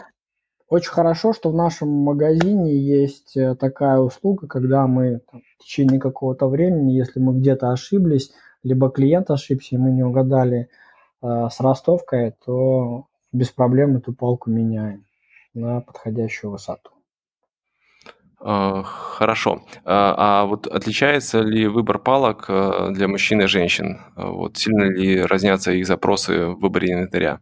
Очень хорошо, что в нашем магазине есть э, такая услуга, когда мы там, в течение какого-то времени, если мы где-то ошиблись, либо клиент ошибся, и мы не угадали с ростовкой, то без проблем эту палку меняем на подходящую высоту. А, хорошо. А, а вот отличается ли выбор палок э, для мужчин и женщин? А вот сильно ли разнятся их запросы в выборе инвентаря?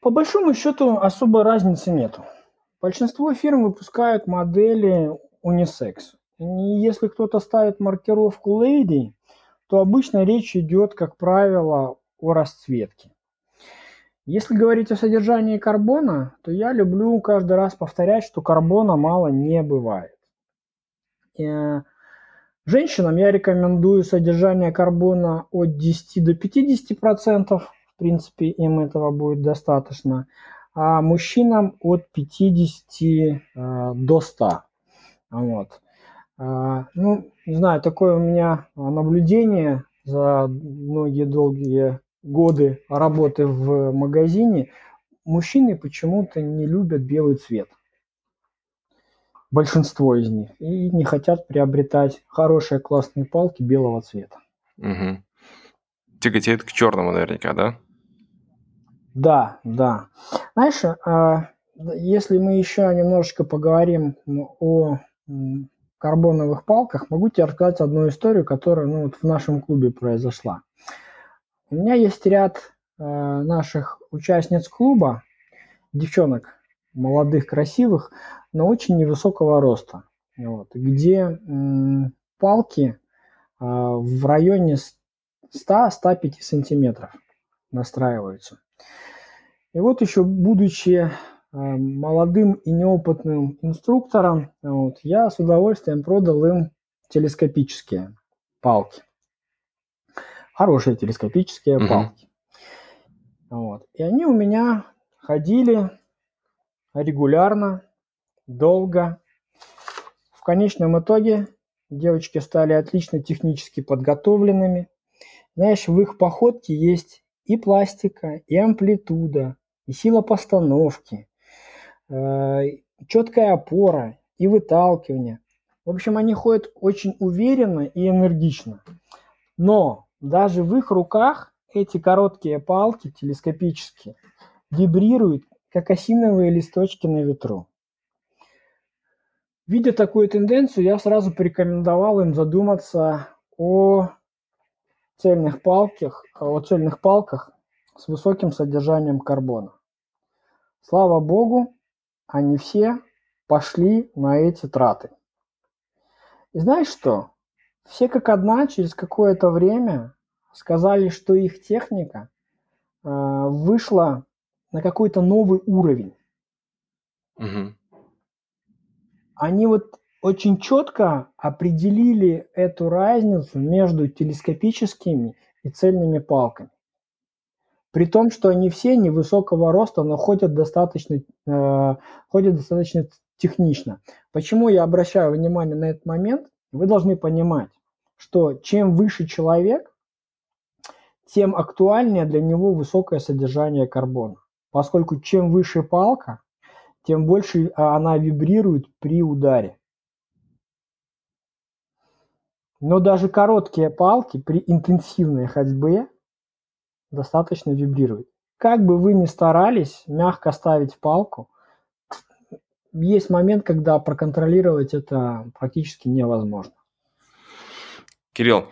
По большому счету особой разницы нет. Большинство фирм выпускают модели унисекс. И если кто-то ставит маркировку Lady, то обычно речь идет, как правило, о расцветке. Если говорить о содержании карбона, то я люблю каждый раз повторять, что карбона мало не бывает. Э, женщинам я рекомендую содержание карбона от 10 до 50 процентов. В принципе, им этого будет достаточно. А мужчинам от 50 э, до 100. Вот. А, ну, не знаю, такое у меня наблюдение за многие долгие годы работы в магазине мужчины почему-то не любят белый цвет. Большинство из них. И не хотят приобретать хорошие классные палки белого цвета. Угу. Тяготеет к черному наверняка, да? Да, да. Знаешь, а, если мы еще немножечко поговорим о карбоновых палках, могу тебе рассказать одну историю, которая ну, вот в нашем клубе произошла. У меня есть ряд э, наших участниц клуба, девчонок молодых, красивых, но очень невысокого роста, вот, где м, палки э, в районе 100-105 сантиметров настраиваются. И вот еще будучи молодым и неопытным инструктором, вот, я с удовольствием продал им телескопические палки хорошие телескопические mm-hmm. палки. Вот. И они у меня ходили регулярно, долго. В конечном итоге девочки стали отлично технически подготовленными. Знаешь, в их походке есть и пластика, и амплитуда, и сила постановки, э, четкая опора и выталкивание. В общем, они ходят очень уверенно и энергично. Но даже в их руках эти короткие палки телескопические вибрируют, как осиновые листочки на ветру. Видя такую тенденцию, я сразу порекомендовал им задуматься о цельных палках, о цельных палках с высоким содержанием карбона. Слава богу, они все пошли на эти траты. И знаешь что? Все как одна через какое-то время сказали, что их техника э, вышла на какой-то новый уровень. Угу. Они вот очень четко определили эту разницу между телескопическими и цельными палками. При том, что они все невысокого роста, но ходят достаточно, э, ходят достаточно технично. Почему я обращаю внимание на этот момент? Вы должны понимать, что чем выше человек, тем актуальнее для него высокое содержание карбона. Поскольку чем выше палка, тем больше а, она вибрирует при ударе. Но даже короткие палки при интенсивной ходьбе достаточно вибрируют. Как бы вы ни старались мягко ставить палку, есть момент, когда проконтролировать это практически невозможно. Кирилл,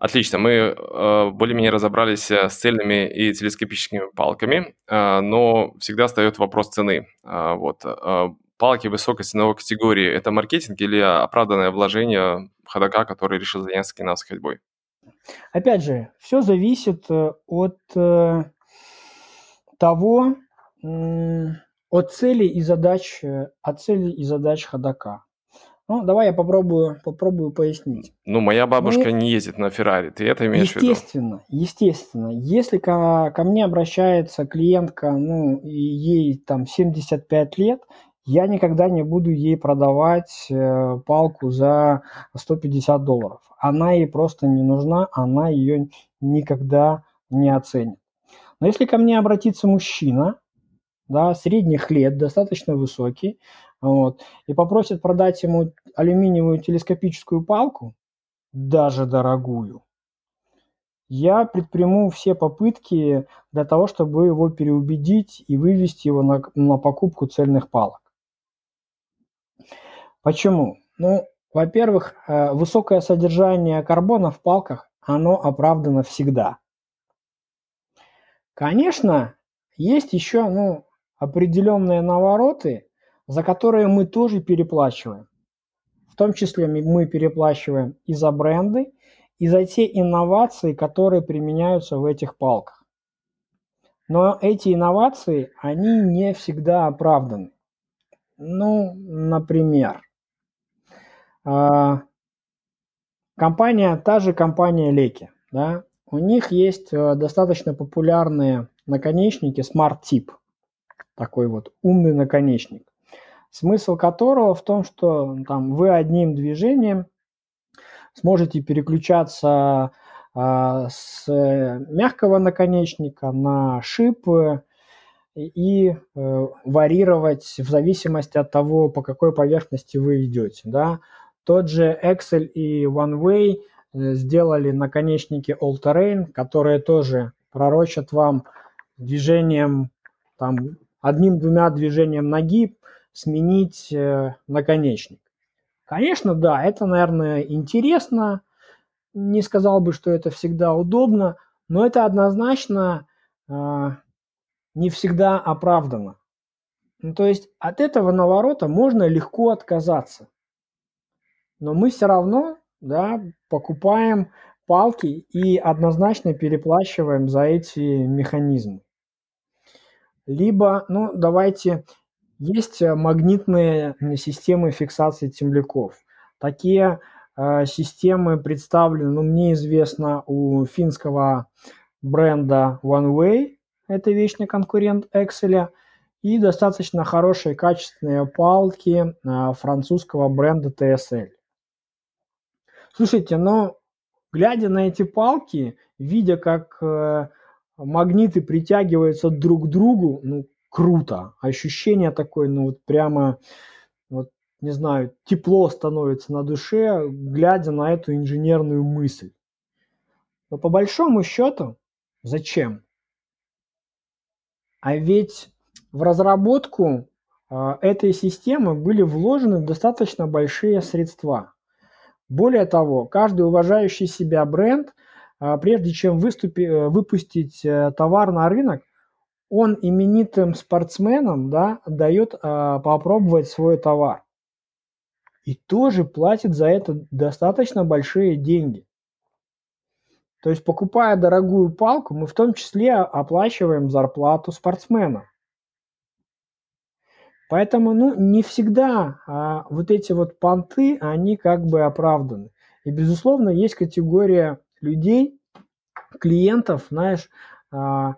Отлично, мы э, более-менее разобрались э, с цельными и телескопическими палками, э, но всегда встает вопрос цены. Э, вот, э, палки высокой ценовой категории – это маркетинг или оправданное вложение ходока, который решил заняться скандинавской ходьбой? Опять же, все зависит э, от э, того, от целей и задач, э, от целей и задач ходока. Ну, давай я попробую, попробую пояснить. Ну, моя бабушка Мы... не ездит на Феррари, ты это имеешь в виду? Естественно, естественно. Если ко, ко мне обращается клиентка, ну, и ей там 75 лет, я никогда не буду ей продавать э, палку за 150 долларов. Она ей просто не нужна, она ее никогда не оценит. Но если ко мне обратится мужчина, да, средних лет, достаточно высокий, вот, и попросит продать ему алюминиевую телескопическую палку, даже дорогую, я предприму все попытки для того, чтобы его переубедить и вывести его на, на покупку цельных палок. Почему? Ну, во-первых, э, высокое содержание карбона в палках, оно оправдано всегда. Конечно, есть еще ну, определенные навороты, за которые мы тоже переплачиваем. В том числе мы переплачиваем и за бренды, и за те инновации, которые применяются в этих палках. Но эти инновации, они не всегда оправданы. Ну, например, а, компания, та же компания Леки, да, у них есть э, достаточно популярные наконечники Smart Tip, такой вот умный наконечник, смысл которого в том, что там вы одним движением сможете переключаться а, с мягкого наконечника на шип и э, варьировать в зависимости от того, по какой поверхности вы идете. Да? Тот же Excel и OneWay э, сделали наконечники All Terrain, которые тоже пророчат вам движением, там, одним-двумя движением ноги сменить э, наконечник. Конечно, да, это, наверное, интересно. Не сказал бы, что это всегда удобно, но это однозначно э, не всегда оправдано. Ну, то есть от этого наворота можно легко отказаться. Но мы все равно да, покупаем палки и однозначно переплачиваем за эти механизмы. Либо, ну, давайте есть э, магнитные системы фиксации темляков. Такие э, системы представлены, ну, мне известно, у финского бренда OneWay, это вечный конкурент Excel, и достаточно хорошие качественные палки э, французского бренда TSL. Слушайте, но глядя на эти палки, видя, как э, магниты притягиваются друг к другу, ну, круто. Ощущение такое, ну вот прямо, вот не знаю, тепло становится на душе, глядя на эту инженерную мысль. Но по большому счету, зачем? А ведь в разработку э, этой системы были вложены достаточно большие средства. Более того, каждый уважающий себя бренд, э, прежде чем выступи, э, выпустить э, товар на рынок, он именитым спортсменам да, дает а, попробовать свой товар. И тоже платит за это достаточно большие деньги. То есть, покупая дорогую палку, мы в том числе оплачиваем зарплату спортсмена. Поэтому, ну, не всегда а, вот эти вот понты, они как бы оправданы. И, безусловно, есть категория людей, клиентов, знаешь, а,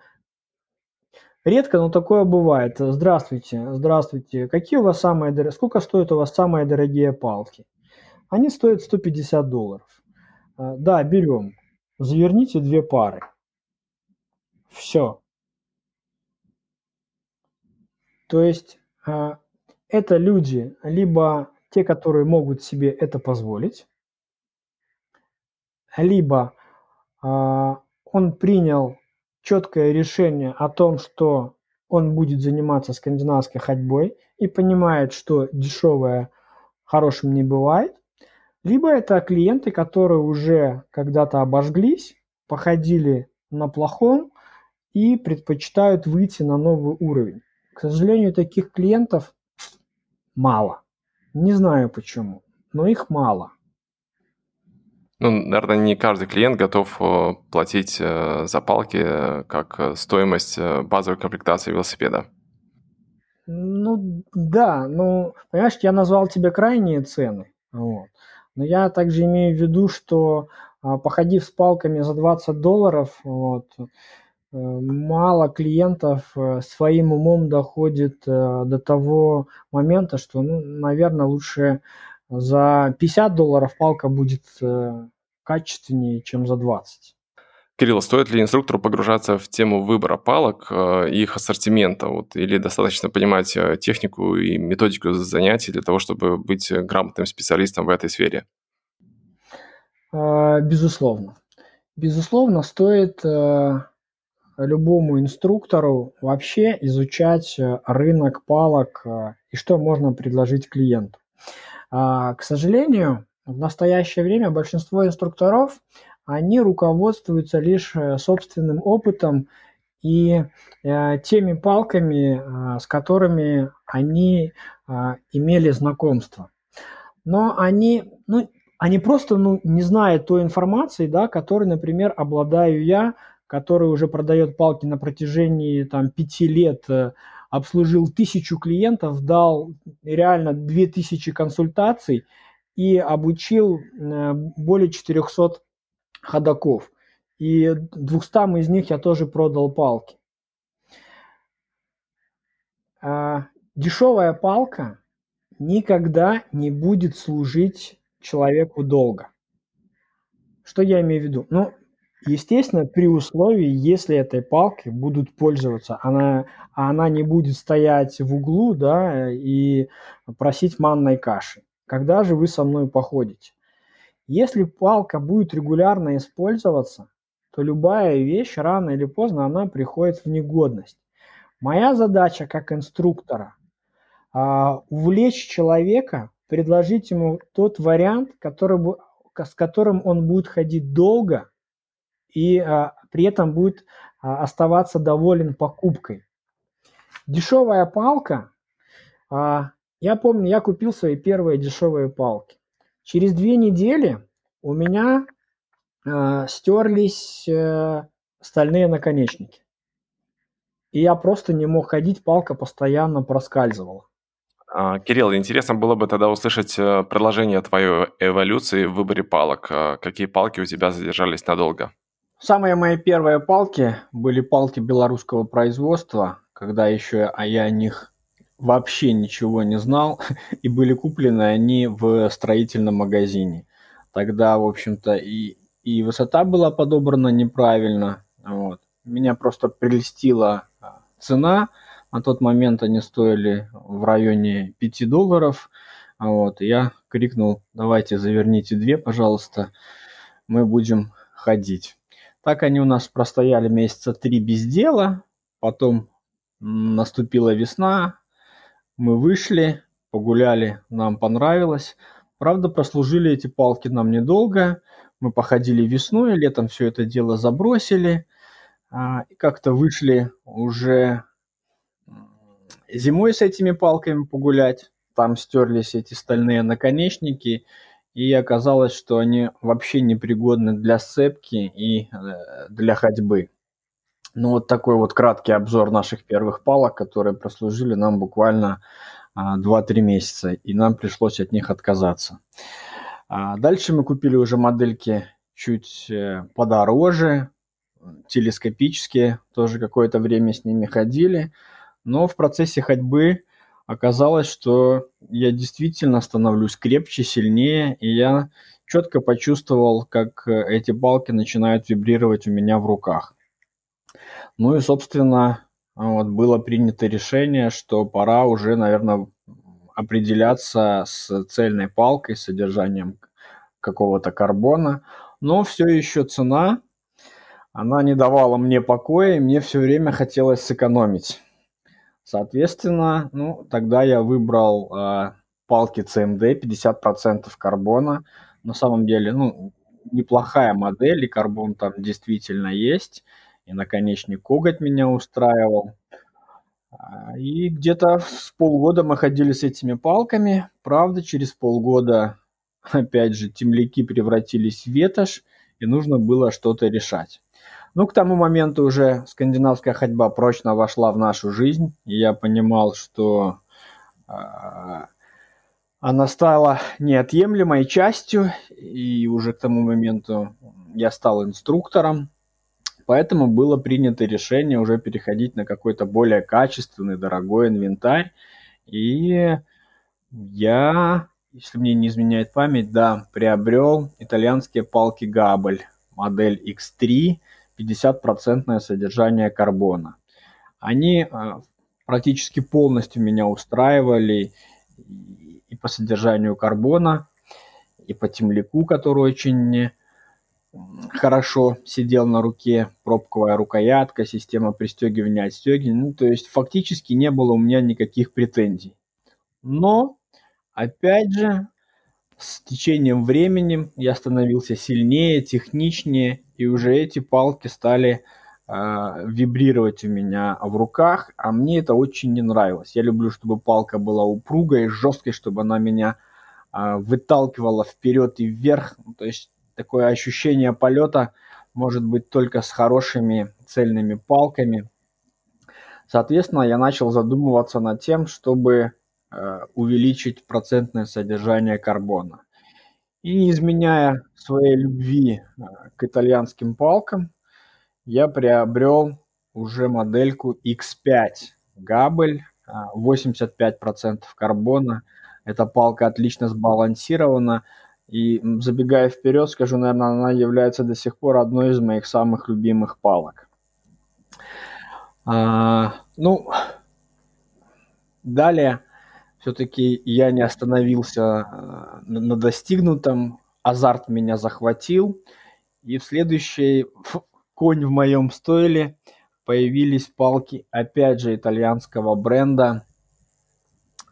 Редко, но такое бывает. Здравствуйте, здравствуйте. Какие у вас самые дорогие, сколько стоят у вас самые дорогие палки? Они стоят 150 долларов. А, да, берем. Заверните две пары. Все. То есть это люди, либо те, которые могут себе это позволить, либо а, он принял четкое решение о том, что он будет заниматься скандинавской ходьбой и понимает, что дешевое хорошим не бывает, либо это клиенты, которые уже когда-то обожглись, походили на плохом и предпочитают выйти на новый уровень. К сожалению, таких клиентов мало. Не знаю почему, но их мало. Ну, наверное, не каждый клиент готов э, платить э, за палки э, как стоимость базовой комплектации велосипеда. Ну, да, ну, понимаешь, я назвал тебе крайние цены, вот. Но я также имею в виду, что а, походив с палками за 20 долларов, вот, мало клиентов своим умом доходит до того момента, что, ну, наверное, лучше за 50 долларов палка будет качественнее, чем за 20. Кирилл, стоит ли инструктору погружаться в тему выбора палок э, и их ассортимента? Вот, или достаточно понимать э, технику и методику занятий для того, чтобы быть грамотным специалистом в этой сфере? А, безусловно. Безусловно, стоит э, любому инструктору вообще изучать рынок палок и что можно предложить клиенту. А, к сожалению, в настоящее время большинство инструкторов они руководствуются лишь э, собственным опытом и э, теми палками, э, с которыми они имели знакомство. Но они, ну, они просто ну, не знают той информации, да, которой, например, обладаю я, который уже продает палки на протяжении там, пяти лет, обслужил тысячу клиентов, дал реально две тысячи консультаций и обучил более 400 ходаков. И 200 из них я тоже продал палки. А, дешевая палка никогда не будет служить человеку долго. Что я имею в виду? Ну, естественно, при условии, если этой палкой будут пользоваться, она, она не будет стоять в углу, да, и просить манной каши. Когда же вы со мной походите? Если палка будет регулярно использоваться, то любая вещь рано или поздно она приходит в негодность. Моя задача как инструктора а, увлечь человека, предложить ему тот вариант, который, с которым он будет ходить долго и а, при этом будет а, оставаться доволен покупкой. Дешевая палка. А, я помню, я купил свои первые дешевые палки. Через две недели у меня э, стерлись э, стальные наконечники. И я просто не мог ходить, палка постоянно проскальзывала. А, Кирилл, интересно было бы тогда услышать э, продолжение твоей эволюции в выборе палок. А какие палки у тебя задержались надолго? Самые мои первые палки были палки белорусского производства, когда еще а я о них вообще ничего не знал, <laughs> и были куплены они в строительном магазине. Тогда, в общем-то, и, и высота была подобрана неправильно. Вот. Меня просто прельстила а, цена. На тот момент они стоили в районе 5 долларов. Вот. Я крикнул, давайте заверните две, пожалуйста, мы будем ходить. Так они у нас простояли месяца три без дела. Потом наступила весна, мы вышли, погуляли, нам понравилось. Правда, прослужили эти палки нам недолго. Мы походили весной, летом все это дело забросили. А, и как-то вышли уже зимой с этими палками погулять. Там стерлись эти стальные наконечники. И оказалось, что они вообще непригодны для сцепки и э, для ходьбы. Ну, вот такой вот краткий обзор наших первых палок, которые прослужили нам буквально 2-3 а, месяца, и нам пришлось от них отказаться. А дальше мы купили уже модельки чуть э, подороже, телескопические, тоже какое-то время с ними ходили, но в процессе ходьбы оказалось, что я действительно становлюсь крепче, сильнее, и я четко почувствовал, как э, эти палки начинают вибрировать у меня в руках. Ну и, собственно, вот было принято решение, что пора уже, наверное, определяться с цельной палкой, с содержанием какого-то карбона. Но все еще цена, она не давала мне покоя, и мне все время хотелось сэкономить. Соответственно, ну, тогда я выбрал э, палки CMD, 50% карбона. На самом деле, ну, неплохая модель, и карбон там действительно есть и наконечник коготь меня устраивал. А, и где-то с полгода мы ходили с этими палками. Правда, через полгода, опять же, темляки превратились в ветошь, и нужно было что-то решать. Ну, к тому моменту уже скандинавская ходьба прочно вошла в нашу жизнь, и я понимал, что э, она стала неотъемлемой частью, и уже к тому моменту я стал инструктором, Поэтому было принято решение уже переходить на какой-то более качественный, дорогой инвентарь. И я, если мне не изменяет память, да, приобрел итальянские палки Габель, модель X3, 50% содержание карбона. Они практически полностью меня устраивали и по содержанию карбона, и по темляку, который очень хорошо сидел на руке, пробковая рукоятка, система пристегивания, отстегивания. Ну, то есть фактически не было у меня никаких претензий. Но, опять же, с течением времени я становился сильнее, техничнее, и уже эти палки стали э, вибрировать у меня в руках, а мне это очень не нравилось. Я люблю, чтобы палка была упругой, жесткой, чтобы она меня э, выталкивала вперед и вверх. То есть такое ощущение полета может быть только с хорошими цельными палками. Соответственно, я начал задумываться над тем, чтобы увеличить процентное содержание карбона. И не изменяя своей любви э, к итальянским палкам, я приобрел уже модельку X5 Габель, э, 85% карбона. Эта палка отлично сбалансирована, и забегая вперед, скажу, наверное, она является до сих пор одной из моих самых любимых палок. А, ну, далее все-таки я не остановился а, на достигнутом, азарт меня захватил, и в следующий конь в моем стойле появились палки, опять же, итальянского бренда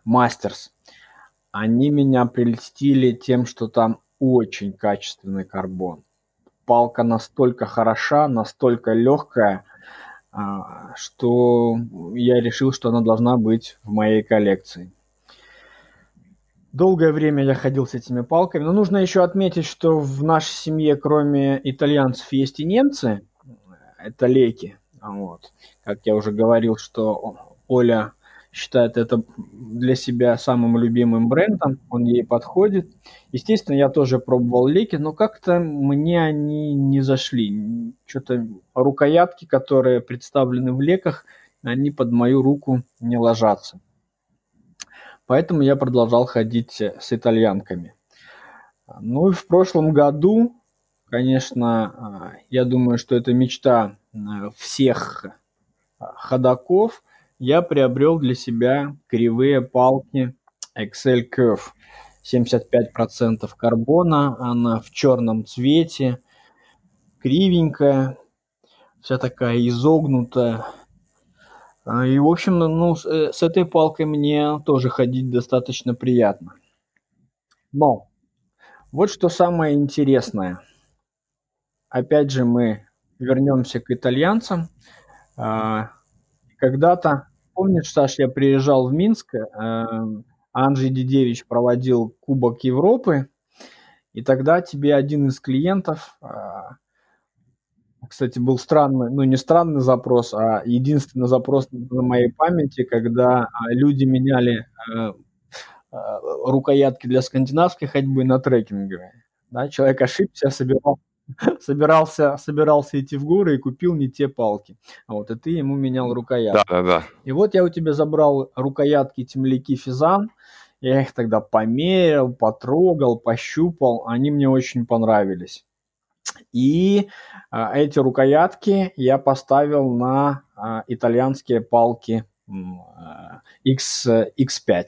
Masters они меня прельстили тем, что там очень качественный карбон. Палка настолько хороша, настолько легкая, а, что я решил, что она должна быть в моей коллекции. Долгое время я ходил с этими палками, но нужно еще отметить, что в нашей семье, кроме итальянцев, есть и немцы. Это леки. Вот. Как я уже говорил, что Оля считает это для себя самым любимым брендом, он ей подходит. Естественно, я тоже пробовал леки, но как-то мне они не зашли. Что-то рукоятки, которые представлены в леках, они под мою руку не ложатся. Поэтому я продолжал ходить с итальянками. Ну и в прошлом году, конечно, я думаю, что это мечта всех ходаков – я приобрел для себя кривые палки Excel Curve. 75% карбона, она в черном цвете, кривенькая, вся такая изогнутая. А, и, в общем, ну, с, э, с этой палкой мне тоже ходить достаточно приятно. Но вот что самое интересное. Опять же, мы вернемся к итальянцам. А, когда-то Помнишь, Саш, я приезжал в Минск, э, Анжей Дедевич проводил Кубок Европы, и тогда тебе один из клиентов, э, кстати, был странный, ну не странный запрос, а единственный запрос на моей памяти, когда э, люди меняли рукоятки для скандинавской ходьбы на трекинговые. Да, человек ошибся, собирал <laughs> собирался, собирался идти в горы и купил не те палки. А вот, и ты ему менял рукоятки. Да, да, да. И вот я у тебя забрал рукоятки темляки Физан. Я их тогда померил, потрогал, пощупал. Они мне очень понравились. И а, эти рукоятки я поставил на а, итальянские палки а, X, X5.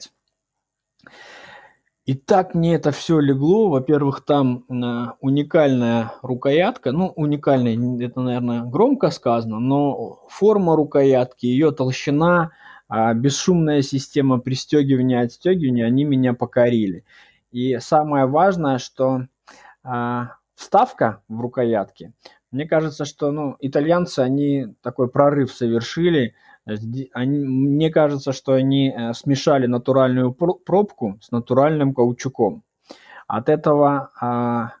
И так мне это все легло. Во-первых, там э, уникальная рукоятка. Ну, уникальная, это, наверное, громко сказано, но форма рукоятки, ее толщина, э, бесшумная система пристегивания и отстегивания, они меня покорили. И самое важное, что э, вставка в рукоятке, мне кажется, что ну, итальянцы, они такой прорыв совершили – они, мне кажется, что они э, смешали натуральную пробку с натуральным каучуком. От этого а,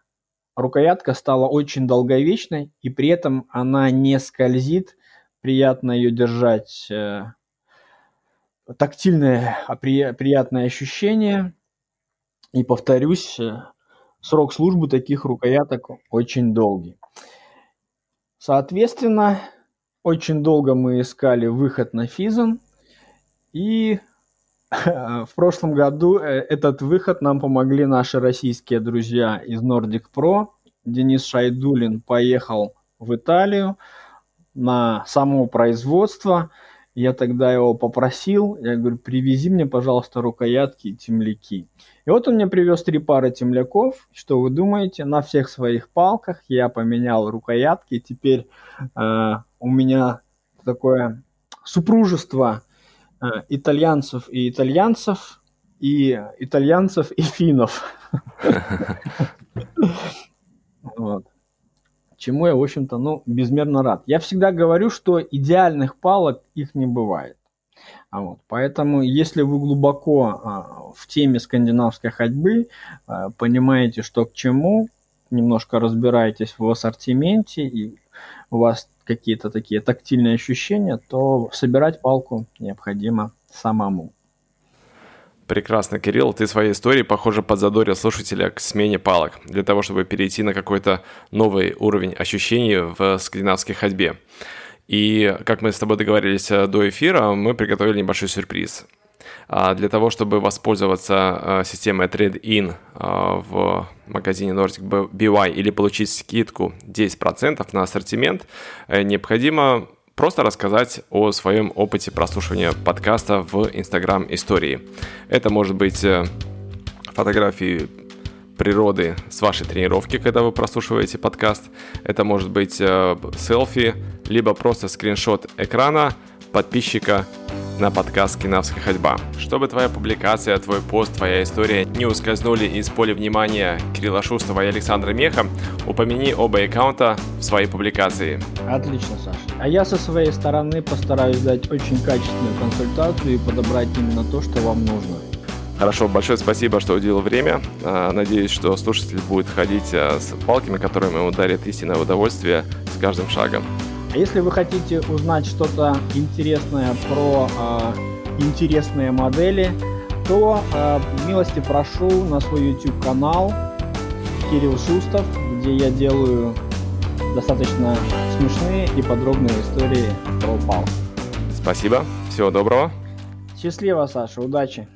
рукоятка стала очень долговечной, и при этом она не скользит, приятно ее держать, э, тактильное а, при, приятное ощущение. И повторюсь, э, срок службы таких рукояток очень долгий. Соответственно, очень долго мы искали выход на Физон, и в прошлом году э, этот выход нам помогли наши российские друзья из Nordic Pro. Денис Шайдулин поехал в Италию на само производство. Я тогда его попросил, я говорю, привези мне, пожалуйста, рукоятки и темляки. И вот он мне привез три пары темляков. Что вы думаете? На всех своих палках я поменял рукоятки. Теперь э, у меня такое супружество э, итальянцев и итальянцев, и итальянцев и финнов. <laughs> Чему я, в общем-то, ну, безмерно рад. Я всегда говорю, что идеальных палок их не бывает. А вот, поэтому, если вы глубоко а, в теме скандинавской ходьбы, а, понимаете, что к чему, немножко разбираетесь в ассортименте и у вас какие-то такие тактильные ощущения, то собирать палку необходимо самому. Прекрасно, Кирилл. Ты своей историей, похоже, подзадорил слушателя к смене палок, для того, чтобы перейти на какой-то новый уровень ощущений в скандинавской ходьбе. И, как мы с тобой договорились э, до эфира, мы приготовили небольшой сюрприз. А для того, чтобы воспользоваться э, системой Trade-in э, в магазине Nordic BY или получить скидку 10% на ассортимент, необходимо просто рассказать о своем опыте прослушивания подкаста в Instagram истории. Это может быть э, фотографии природы с вашей тренировки, когда вы прослушиваете подкаст. Это может быть э, селфи, либо просто скриншот экрана подписчика на подкаст «Кинавская ходьба». Чтобы твоя публикация, твой пост, твоя история не ускользнули из поля внимания Кирилла Шустова и Александра Меха, упомяни оба аккаунта в своей публикации. Отлично, Саша. А я со своей стороны постараюсь дать очень качественную консультацию и подобрать именно то, что вам нужно. Хорошо, большое спасибо, что уделил время. А, надеюсь, что слушатель будет ходить а, с палками, которыми ему дарит истинное удовольствие с каждым шагом. А если вы хотите узнать что-то интересное про э, интересные модели, то э, милости прошу на свой YouTube канал Кирилл Шустов, где я делаю достаточно смешные и подробные истории про пал. Спасибо, всего доброго. Счастливо, Саша, удачи.